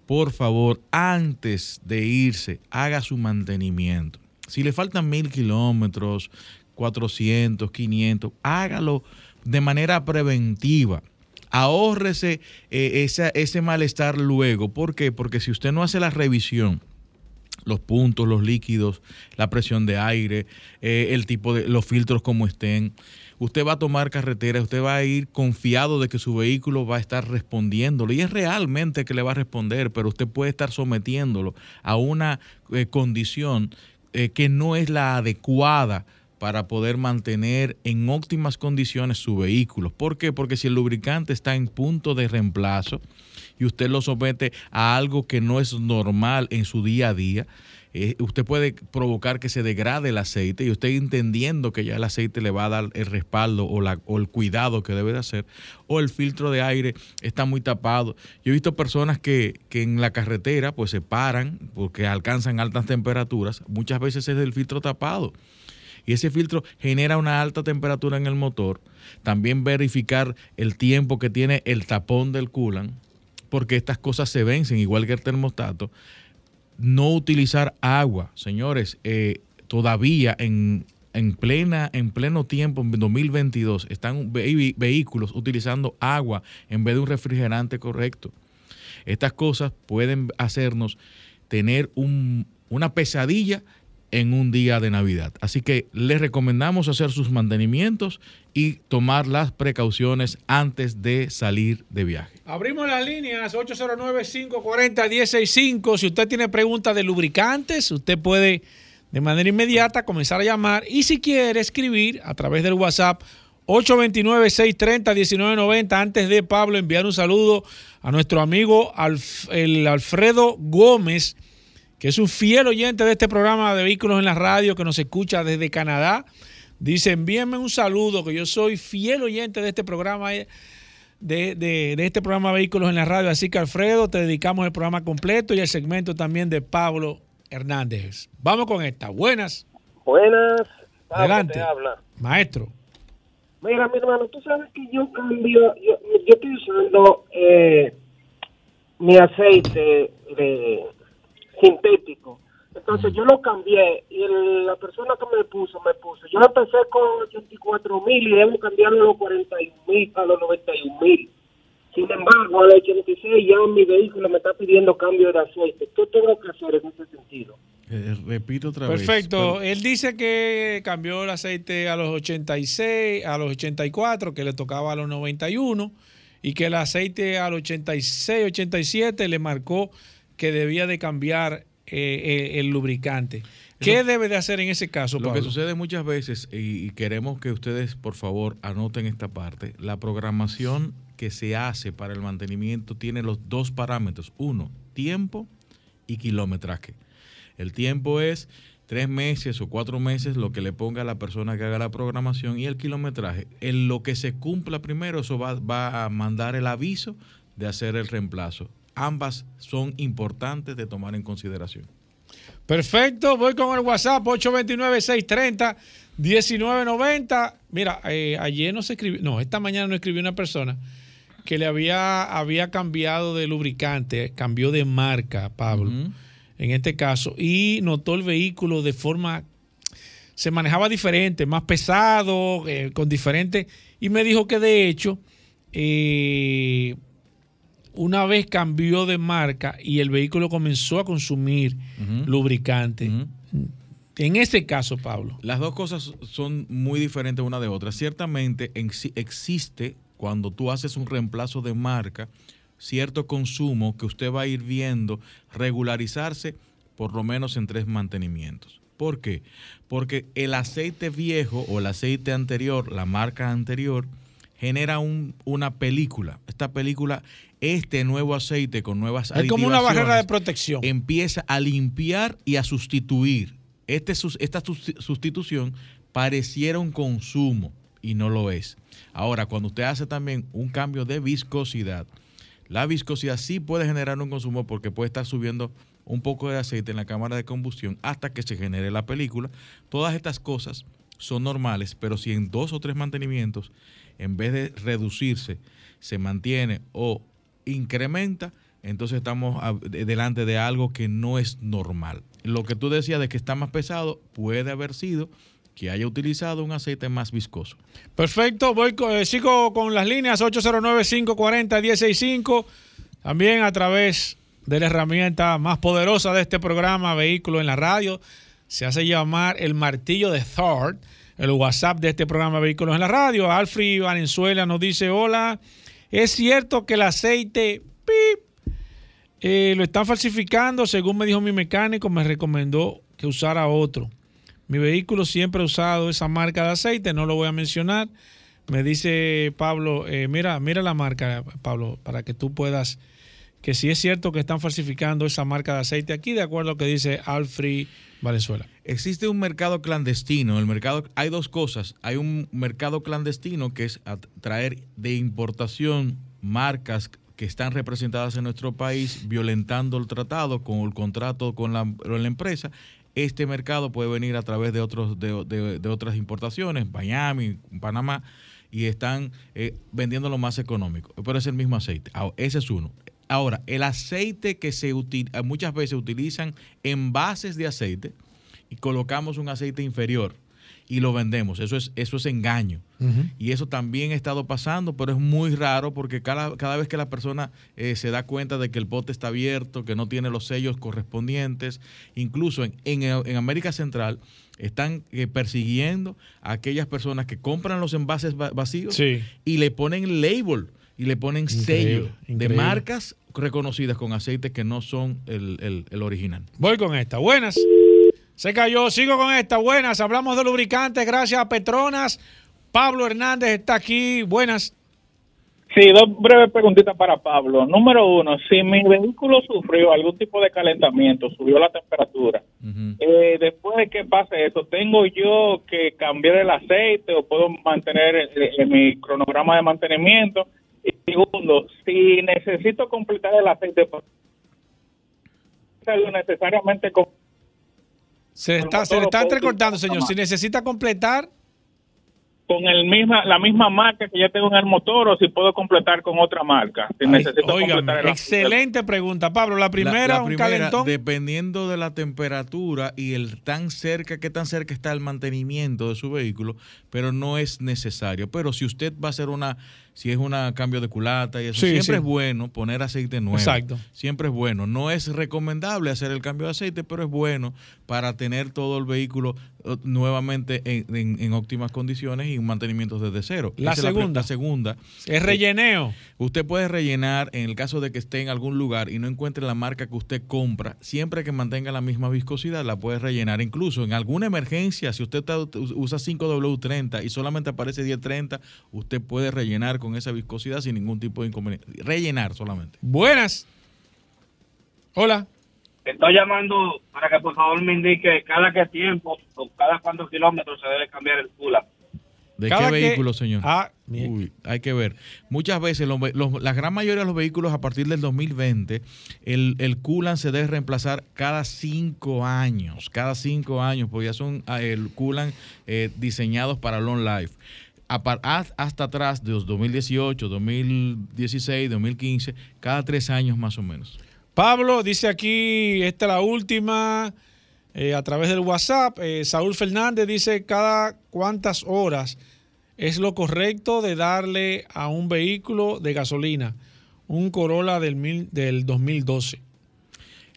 por favor, antes de irse, haga su mantenimiento. Si le faltan mil kilómetros, 400, 500, hágalo de manera preventiva. Ahórrese eh, ese malestar luego. ¿Por qué? Porque si usted no hace la revisión, los puntos, los líquidos, la presión de aire, eh, el tipo de los filtros como estén. Usted va a tomar carretera, usted va a ir confiado de que su vehículo va a estar respondiéndolo y es realmente que le va a responder, pero usted puede estar sometiéndolo a una eh, condición eh, que no es la adecuada para poder mantener en óptimas condiciones su vehículo. ¿Por qué? Porque si el lubricante está en punto de reemplazo, y usted lo somete a algo que no es normal en su día a día, eh, usted puede provocar que se degrade el aceite y usted entendiendo que ya el aceite le va a dar el respaldo o, la, o el cuidado que debe de hacer, o el filtro de aire está muy tapado. Yo he visto personas que, que en la carretera pues se paran porque alcanzan altas temperaturas, muchas veces es el filtro tapado y ese filtro genera una alta temperatura en el motor. También verificar el tiempo que tiene el tapón del coolant porque estas cosas se vencen, igual que el termostato. No utilizar agua, señores, eh, todavía en, plena, en pleno tiempo, en 2022, están vehículos utilizando agua en vez de un refrigerante correcto. Estas cosas pueden hacernos tener una pesadilla en un día de Navidad. Así que les recomendamos hacer sus mantenimientos y tomar las precauciones antes de salir de viaje. Abrimos las líneas 809-540-165. Si usted tiene preguntas de lubricantes, usted puede de manera inmediata comenzar a llamar y si quiere escribir a través del WhatsApp 829-630-1990. Antes de Pablo enviar un saludo a nuestro amigo el Alfredo Gómez que es un fiel oyente de este programa de Vehículos en la Radio, que nos escucha desde Canadá. Dice, envíenme un saludo, que yo soy fiel oyente de este programa, eh, de, este programa Vehículos en la Radio. Así que Alfredo, te dedicamos el programa completo y el segmento también de Pablo Hernández. Vamos con esta. Buenas. Buenas. Adelante. Maestro. Mira, mi hermano, tú sabes que yo cambio, yo, estoy usando eh, mi aceite de sintético. Entonces yo lo cambié y la persona que me puso, me puso. Yo empecé con 84 mil y debo cambiarlo a los 41 mil, a los 91 mil. Sin embargo, a los 86 ya mi vehículo me está pidiendo cambio de aceite. ¿Qué tengo que hacer en ese sentido? Eh, repito otra vez. Perfecto. Él dice que cambió el aceite a los 86, a los 84, que le tocaba a los 91 y que el aceite a los 86, 87 le marcó que debía de cambiar eh, eh, el lubricante. ¿Qué debe de hacer en ese caso? Lo que sucede muchas veces, y, queremos que ustedes por favor anoten esta parte, la programación que se hace para el mantenimiento tiene los dos parámetros. Uno, tiempo y kilometraje. El tiempo es tres meses o cuatro meses lo que le ponga a la persona que haga la programación y el kilometraje. En lo que se cumpla primero, eso va, va a mandar el aviso de hacer el reemplazo ambas son importantes de tomar en consideración. Perfecto, voy con el WhatsApp 829-630-1990. Mira, eh, ayer no se escribió, no, esta mañana no escribió una persona que le había, había cambiado de lubricante, cambió de marca, Pablo, en este caso, y notó el vehículo de forma, se manejaba diferente, más pesado, eh, con diferente, y me dijo que de hecho, eh, una vez cambió de marca y el vehículo comenzó a consumir lubricante. En ese caso, Pablo. Las dos cosas son muy diferentes una de otra. Ciertamente existe, cuando tú haces un reemplazo de marca, cierto consumo que usted va a ir viendo regularizarse por lo menos en tres mantenimientos. ¿Por qué? Porque el aceite viejo o el aceite anterior, la marca anterior, genera un- una película. Esta película, este nuevo aceite con nuevas Es como una barrera de protección. empieza a limpiar y a sustituir. Este, esta sus- sustitución pareciera un consumo y no lo es. Ahora, cuando usted hace también un cambio de viscosidad, la viscosidad sí puede generar un consumo porque puede estar subiendo un poco de aceite en la cámara de combustión hasta que se genere la película. Todas estas cosas son normales, pero si en dos o tres mantenimientos, en vez de reducirse, se mantiene o incrementa, entonces estamos delante de algo que no es normal. Lo que tú decías de que está más pesado puede haber sido que haya utilizado un aceite más viscoso. Perfecto, voy eh, sigo con las líneas 809-540-165. También a través de la herramienta más poderosa de este programa, Vehículo en la Radio, se hace llamar el martillo de Thor, el WhatsApp de este programa Vehículos en la Radio. Alfred Valenzuela nos dice, hola, es cierto que el aceite pip, eh, lo están falsificando, según me dijo mi mecánico, me recomendó que usara otro. Mi vehículo siempre ha usado esa marca de aceite, no lo voy a mencionar. Me dice Pablo, eh, mira, mira la marca, Pablo, para que tú puedas, que si es cierto que están falsificando esa marca de aceite aquí, de acuerdo a lo que dice Alfred Valenzuela. Existe un mercado clandestino. El mercado hay dos cosas. Hay un mercado clandestino que es traer de importación marcas que están representadas en nuestro país violentando el tratado con el contrato con la, con la empresa. Este mercado puede venir a través de otras importaciones, Miami, Panamá, y están eh, vendiendo lo más económico. Pero es el mismo aceite. Ah, Ese es uno. Ahora, el aceite que se utiliza, muchas veces utilizan envases de aceite y colocamos un aceite inferior y lo vendemos. Eso es, eso es engaño. Y eso también ha estado pasando, pero es muy raro porque cada, cada vez que la persona eh, se da cuenta de que el bote está abierto, que no tiene los sellos correspondientes, incluso en, en- en América Central están eh, persiguiendo a aquellas personas que compran los envases va- vacíos Sí. y le ponen label y le ponen Increíble, sello de marcas reconocidas con aceites que no son el, el- el original. Voy con esta. Buenas. Se cayó. Sigo con esta. Buenas. Hablamos de lubricantes. Gracias a Petronas. Pablo Hernández está aquí. Buenas. Sí, dos breves preguntitas para Pablo. Número uno, si mi vehículo sufrió algún tipo de calentamiento, subió la temperatura, eh, después de que pase eso, ¿tengo yo que cambiar el aceite o puedo mantener eh, eh, mi cronograma de mantenimiento? Y segundo, si necesito completar el aceite, pues, necesariamente con... Se, está, se le está entrecortando, señor. Si necesita completar, con el misma la misma marca que ya tengo en el motor o si puedo completar con otra marca. Si Ay, necesito óigame, completar el aceite. excelente pregunta, Pablo. La primera, La- la un primera, calentón. Dependiendo de la temperatura y el tan cerca, qué tan cerca está el mantenimiento de su vehículo, pero no es necesario. Pero si usted va a hacer una, si es un cambio de culata y eso, Sí, siempre sí. es bueno poner aceite nuevo. Exacto. Siempre es bueno. No es recomendable hacer el cambio de aceite, pero es bueno para tener todo el vehículo eh, nuevamente en, en- en óptimas condiciones y un mantenimiento desde cero. La Esa es pri- segunda. la segunda. es relleneo. Usted puede rellenar en el caso de que esté en algún lugar y no encuentre la marca que usted compra, siempre que mantenga la misma viscosidad, la puede rellenar. Incluso en alguna emergencia, si usted usa 5W30 y solamente aparece 1030, usted puede rellenar con esa viscosidad sin ningún tipo de inconveniente. Rellenar solamente. Buenas. Hola. Estoy llamando para que por favor me indique cada qué tiempo o cada cuántos kilómetros se debe cambiar el coolant. ¿De Cada qué que- vehículo, señor? Ah, Uy, hay que ver. Muchas veces, los ve- los- la gran mayoría de los vehículos a partir del 2020, el, el coolant se debe reemplazar cada cinco años. Cada cinco años, porque ya son ah, el coolant eh, diseñados para long life. Hasta atrás de los 2018, 2016, 2015, cada tres años más o menos. Pablo dice aquí, esta es la última, eh, a través del WhatsApp. Eh, Saúl Fernández dice cada cuántas horas es lo correcto de darle a un vehículo de gasolina, un Corolla del, mil- del 2012.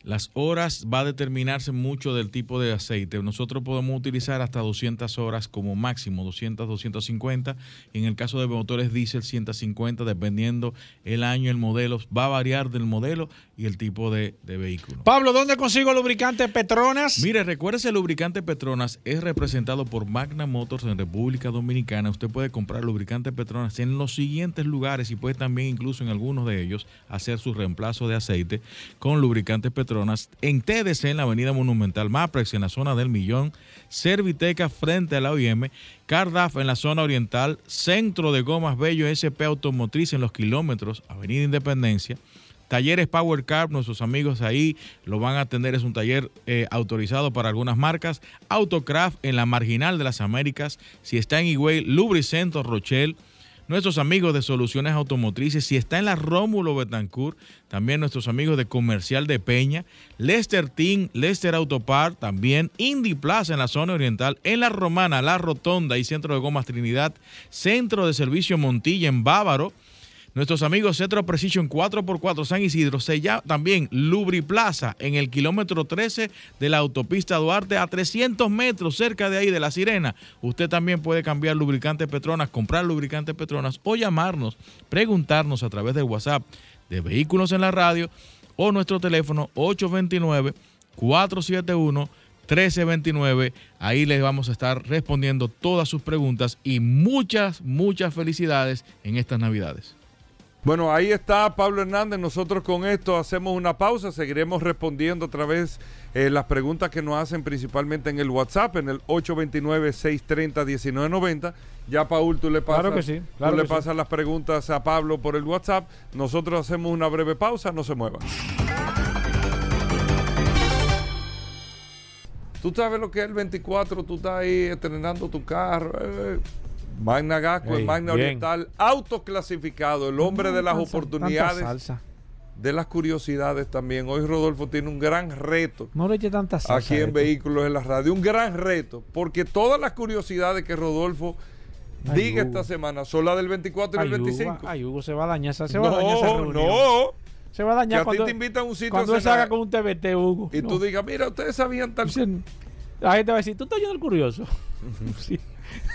Las horas va a determinarse mucho del tipo de aceite. Nosotros podemos utilizar hasta 200 horas como máximo, 200, 250. En el caso de motores diésel, 150, dependiendo el año, el modelo. Va a variar del modelo y el tipo de, de vehículo. Pablo, ¿dónde consigo lubricante Petronas? Mire, recuérdese, el lubricante Petronas es representado por Magna Motors en República Dominicana. Usted puede comprar lubricante Petronas en los siguientes lugares y puede también incluso en algunos de ellos hacer su reemplazo de aceite con lubricante Petronas en TDC en la Avenida Monumental Maprex en la zona del Millón, Serviteca frente a la OIM, Cardaf en la zona oriental, Centro de Gomas Bello SP Automotriz en los kilómetros, Avenida Independencia. Talleres Power Car, nuestros amigos ahí lo van a atender, es un taller eh, autorizado para algunas marcas. Autocraft en la Marginal de las Américas, si está en Higüey, Lubricento Rochelle. Nuestros amigos de Soluciones Automotrices, si está en la Rómulo Betancourt, también nuestros amigos de Comercial de Peña, Lester Team, Lester Autopart, también Indy Plaza en la zona oriental, en la Romana, La Rotonda y Centro de Gomas Trinidad, Centro de Servicio Montilla en Bávaro, Nuestros amigos Cetro Precision 4x4 San Isidro, se llama también Lubriplaza en el kilómetro 13 de la autopista Duarte a 300 metros cerca de ahí de La Sirena. Usted también puede cambiar lubricante Petronas, comprar lubricante Petronas o llamarnos, preguntarnos a través del WhatsApp de Vehículos en la Radio o nuestro teléfono 829 471 1329. Ahí les vamos a estar respondiendo todas sus preguntas y muchas, muchas felicidades en estas Navidades. Bueno, ahí está Pablo Hernández. Nosotros con esto hacemos una pausa. Seguiremos respondiendo a través de las preguntas que nos hacen principalmente en el WhatsApp, en el 829-630-1990. Ya, Paul, tú le pasas, Claro que sí, claro tú le sí. pasas las preguntas a Pablo por el WhatsApp. Nosotros hacemos una breve pausa. No se muevan. Tú sabes lo que es el 24, tú estás ahí estrenando tu carro. eh, Magna Gasco, el Magna bien. Oriental, autoclasificado, el hombre de las oportunidades, salsa. de las curiosidades también. Hoy Rodolfo tiene un gran reto No le eche tanta salsa. aquí en. Vehículos en la Radio, un gran reto, porque todas las curiosidades que Rodolfo Ay, diga Hugo. esta semana son las del 24 y Ay, el Hugo, 25. ay, Hugo, se va a dañar esa, se va a dañar esa no, reunión. no. Se va a Que dañar a ti cuando, te invitan a un sitio cuando a él salga cenar con un TBT, Hugo. y No. tú digas, mira, ustedes sabían tal Dicen- La gente va a decir, tú estás oyendo el curioso. *laughs* Sí.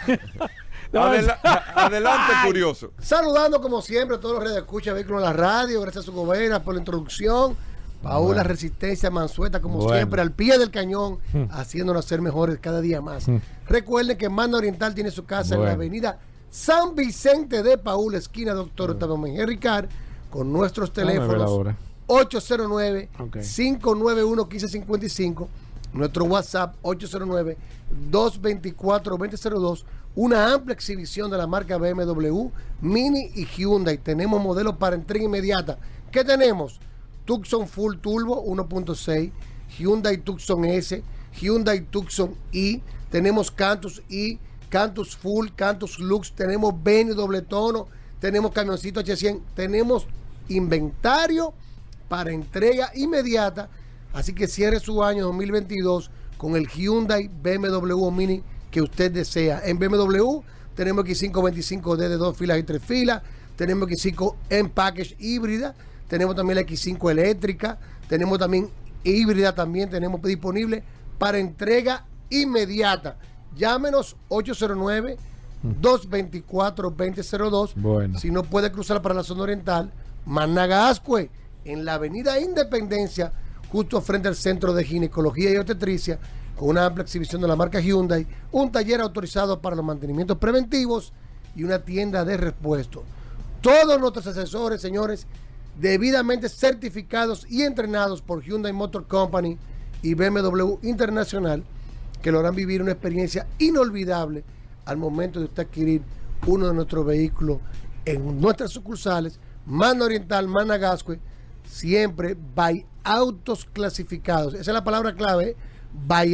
*laughs* No, Adela- *laughs* adelante, Ay. curioso. Saludando como siempre a todos los redes escucha Vehículos en la Radio. Gracias a su gobierno por la introducción. Paula Resistencia Mansueta, como Bueno. siempre, al pie del cañón, Hmm. haciéndonos ser mejores cada día más. Hmm. Recuerden que Manda Oriental tiene su casa en la Bueno. avenida San Vicente de Paula, esquina Doctor Octavio Mejía Ricard, con nuestros ver teléfonos ahora. 809-591-1555. Nuestro WhatsApp 809-224-2002. Una amplia exhibición de la marca BMW, Mini y Hyundai. Tenemos modelos para entrega inmediata. ¿Qué tenemos? Tucson Full Turbo 1.6, Hyundai Tucson S, Hyundai Tucson I. Tenemos Cantus I, Cantus Full, Cantus Lux. Tenemos Benny doble tono. Tenemos camioncito H100. Tenemos inventario para entrega inmediata. Así que cierre su año 2022 con el Hyundai BMW Mini que usted desea. En BMW tenemos X525D de dos filas y tres filas. Tenemos X5 en package híbrida. Tenemos también la X5 eléctrica. Tenemos también híbrida también. Tenemos disponible para entrega inmediata. Llámenos 809 224 2002 Bueno. si no puede cruzar para la zona oriental, Managascue, en la avenida Independencia, justo frente al Centro de Ginecología y Obstetricia, con una amplia exhibición de la marca Hyundai, un taller autorizado para los mantenimientos preventivos y una tienda de repuestos. Todos nuestros asesores, señores, debidamente certificados y entrenados por Hyundai Motor Company y BMW Internacional, que logran vivir una experiencia inolvidable al momento de usted adquirir uno de nuestros vehículos en nuestras sucursales, Mano Oriental, Managascue, siempre by autos clasificados. Esa es la palabra clave,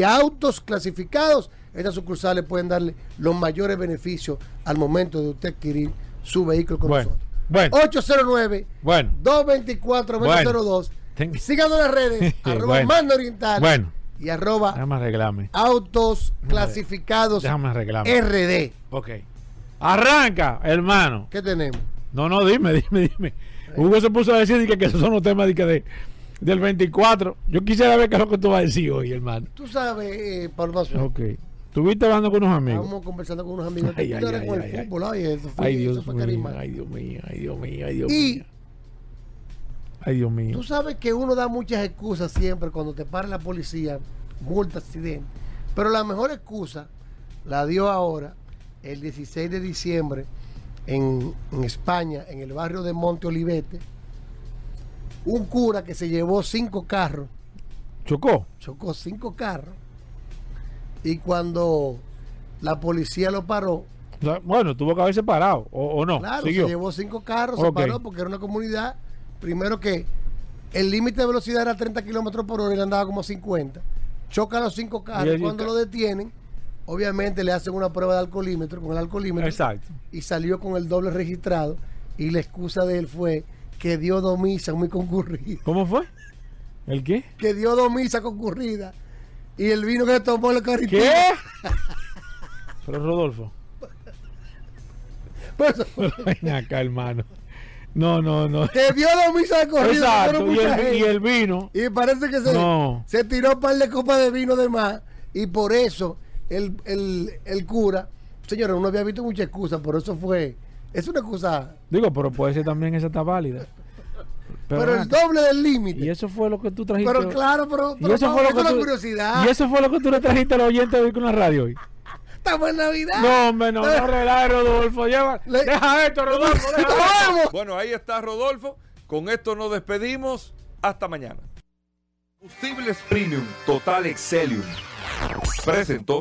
autos clasificados estas sucursales pueden darle los mayores beneficios al momento de usted adquirir su vehículo con Bueno, nosotros. bueno. 809 Bueno. 224 2002 Ten- Síganos en las redes, *laughs* arroba. Mando Oriental Bueno. y arroba Déjame arreglarme. autos clasificados Déjame arreglarme. RD. Ok. Arranca, hermano. ¿Qué tenemos? No, no, dime, *laughs* dime, dime. Hugo se puso a decir que, que esos son los temas de, que de- del 24. Yo quisiera ver qué es lo que tú vas a decir hoy, hermano. Tú sabes, eh, Mazzueto, Ok. Estuviste hablando con unos amigos. Estábamos conversando con unos amigos Ay, que ay, con ay, el ay, ay. fútbol, ay, eso fue, Ay, eso Dios fue mío, ay, Dios mío, ay, Dios mío, ay, Dios Y- mío. Ay, Dios mío. Tú sabes que uno da muchas excusas siempre cuando te para la policía, multa, accidente. Pero la mejor excusa la dio ahora, el 16 de diciembre, en, en España, en el barrio de Monte Olivete. Un cura que se llevó cinco carros, ¿Chocó? chocó cinco carros. Y cuando la policía lo paró, O sea, bueno, tuvo que haberse parado, o, o no. Claro, Siguió. se llevó cinco carros, se paró porque era una comunidad. Primero que el límite de velocidad era 30 kilómetros por hora y él andaba como 50. Chocan los cinco carros. Cuando lo detienen, obviamente le hacen una prueba de alcoholímetro con el alcoholímetro. Exacto. Y salió con el doble registrado. Y la excusa de él fue que dio dos misas muy concurridas. ¿Cómo fue? ¿El qué? Que dio dos misas concurridas. Y el vino que tomó el carretilla. ¿Qué? *laughs* Pero Rodolfo. Pues, Ven acá, hermano. No, no, no. que dio dos misas de corrido. Exacto. Y el, gente. y el vino. Y parece que se, No. se tiró un par de copas de vino de más. Y por eso el, el, el cura, señores, uno había visto muchas excusas, pero eso fue, es una excusa, Digo, pero puede ser también esa está válida. pero, el doble del límite. Y eso fue lo que tú trajiste. Pero claro, pero, y eso no, fue lo que tú, curiosidad. Y eso fue lo que tú le trajiste al oyente de hoy con la radio hoy. Estamos en Navidad. No, hombre, no, no *laughs* relajes, Rodolfo. Lleva, Le- deja esto, *laughs* Rodolfo. deja. Bueno, ahí está Rodolfo. Con esto nos despedimos. Hasta mañana. Combustibles Premium Total Excelium. Presentó.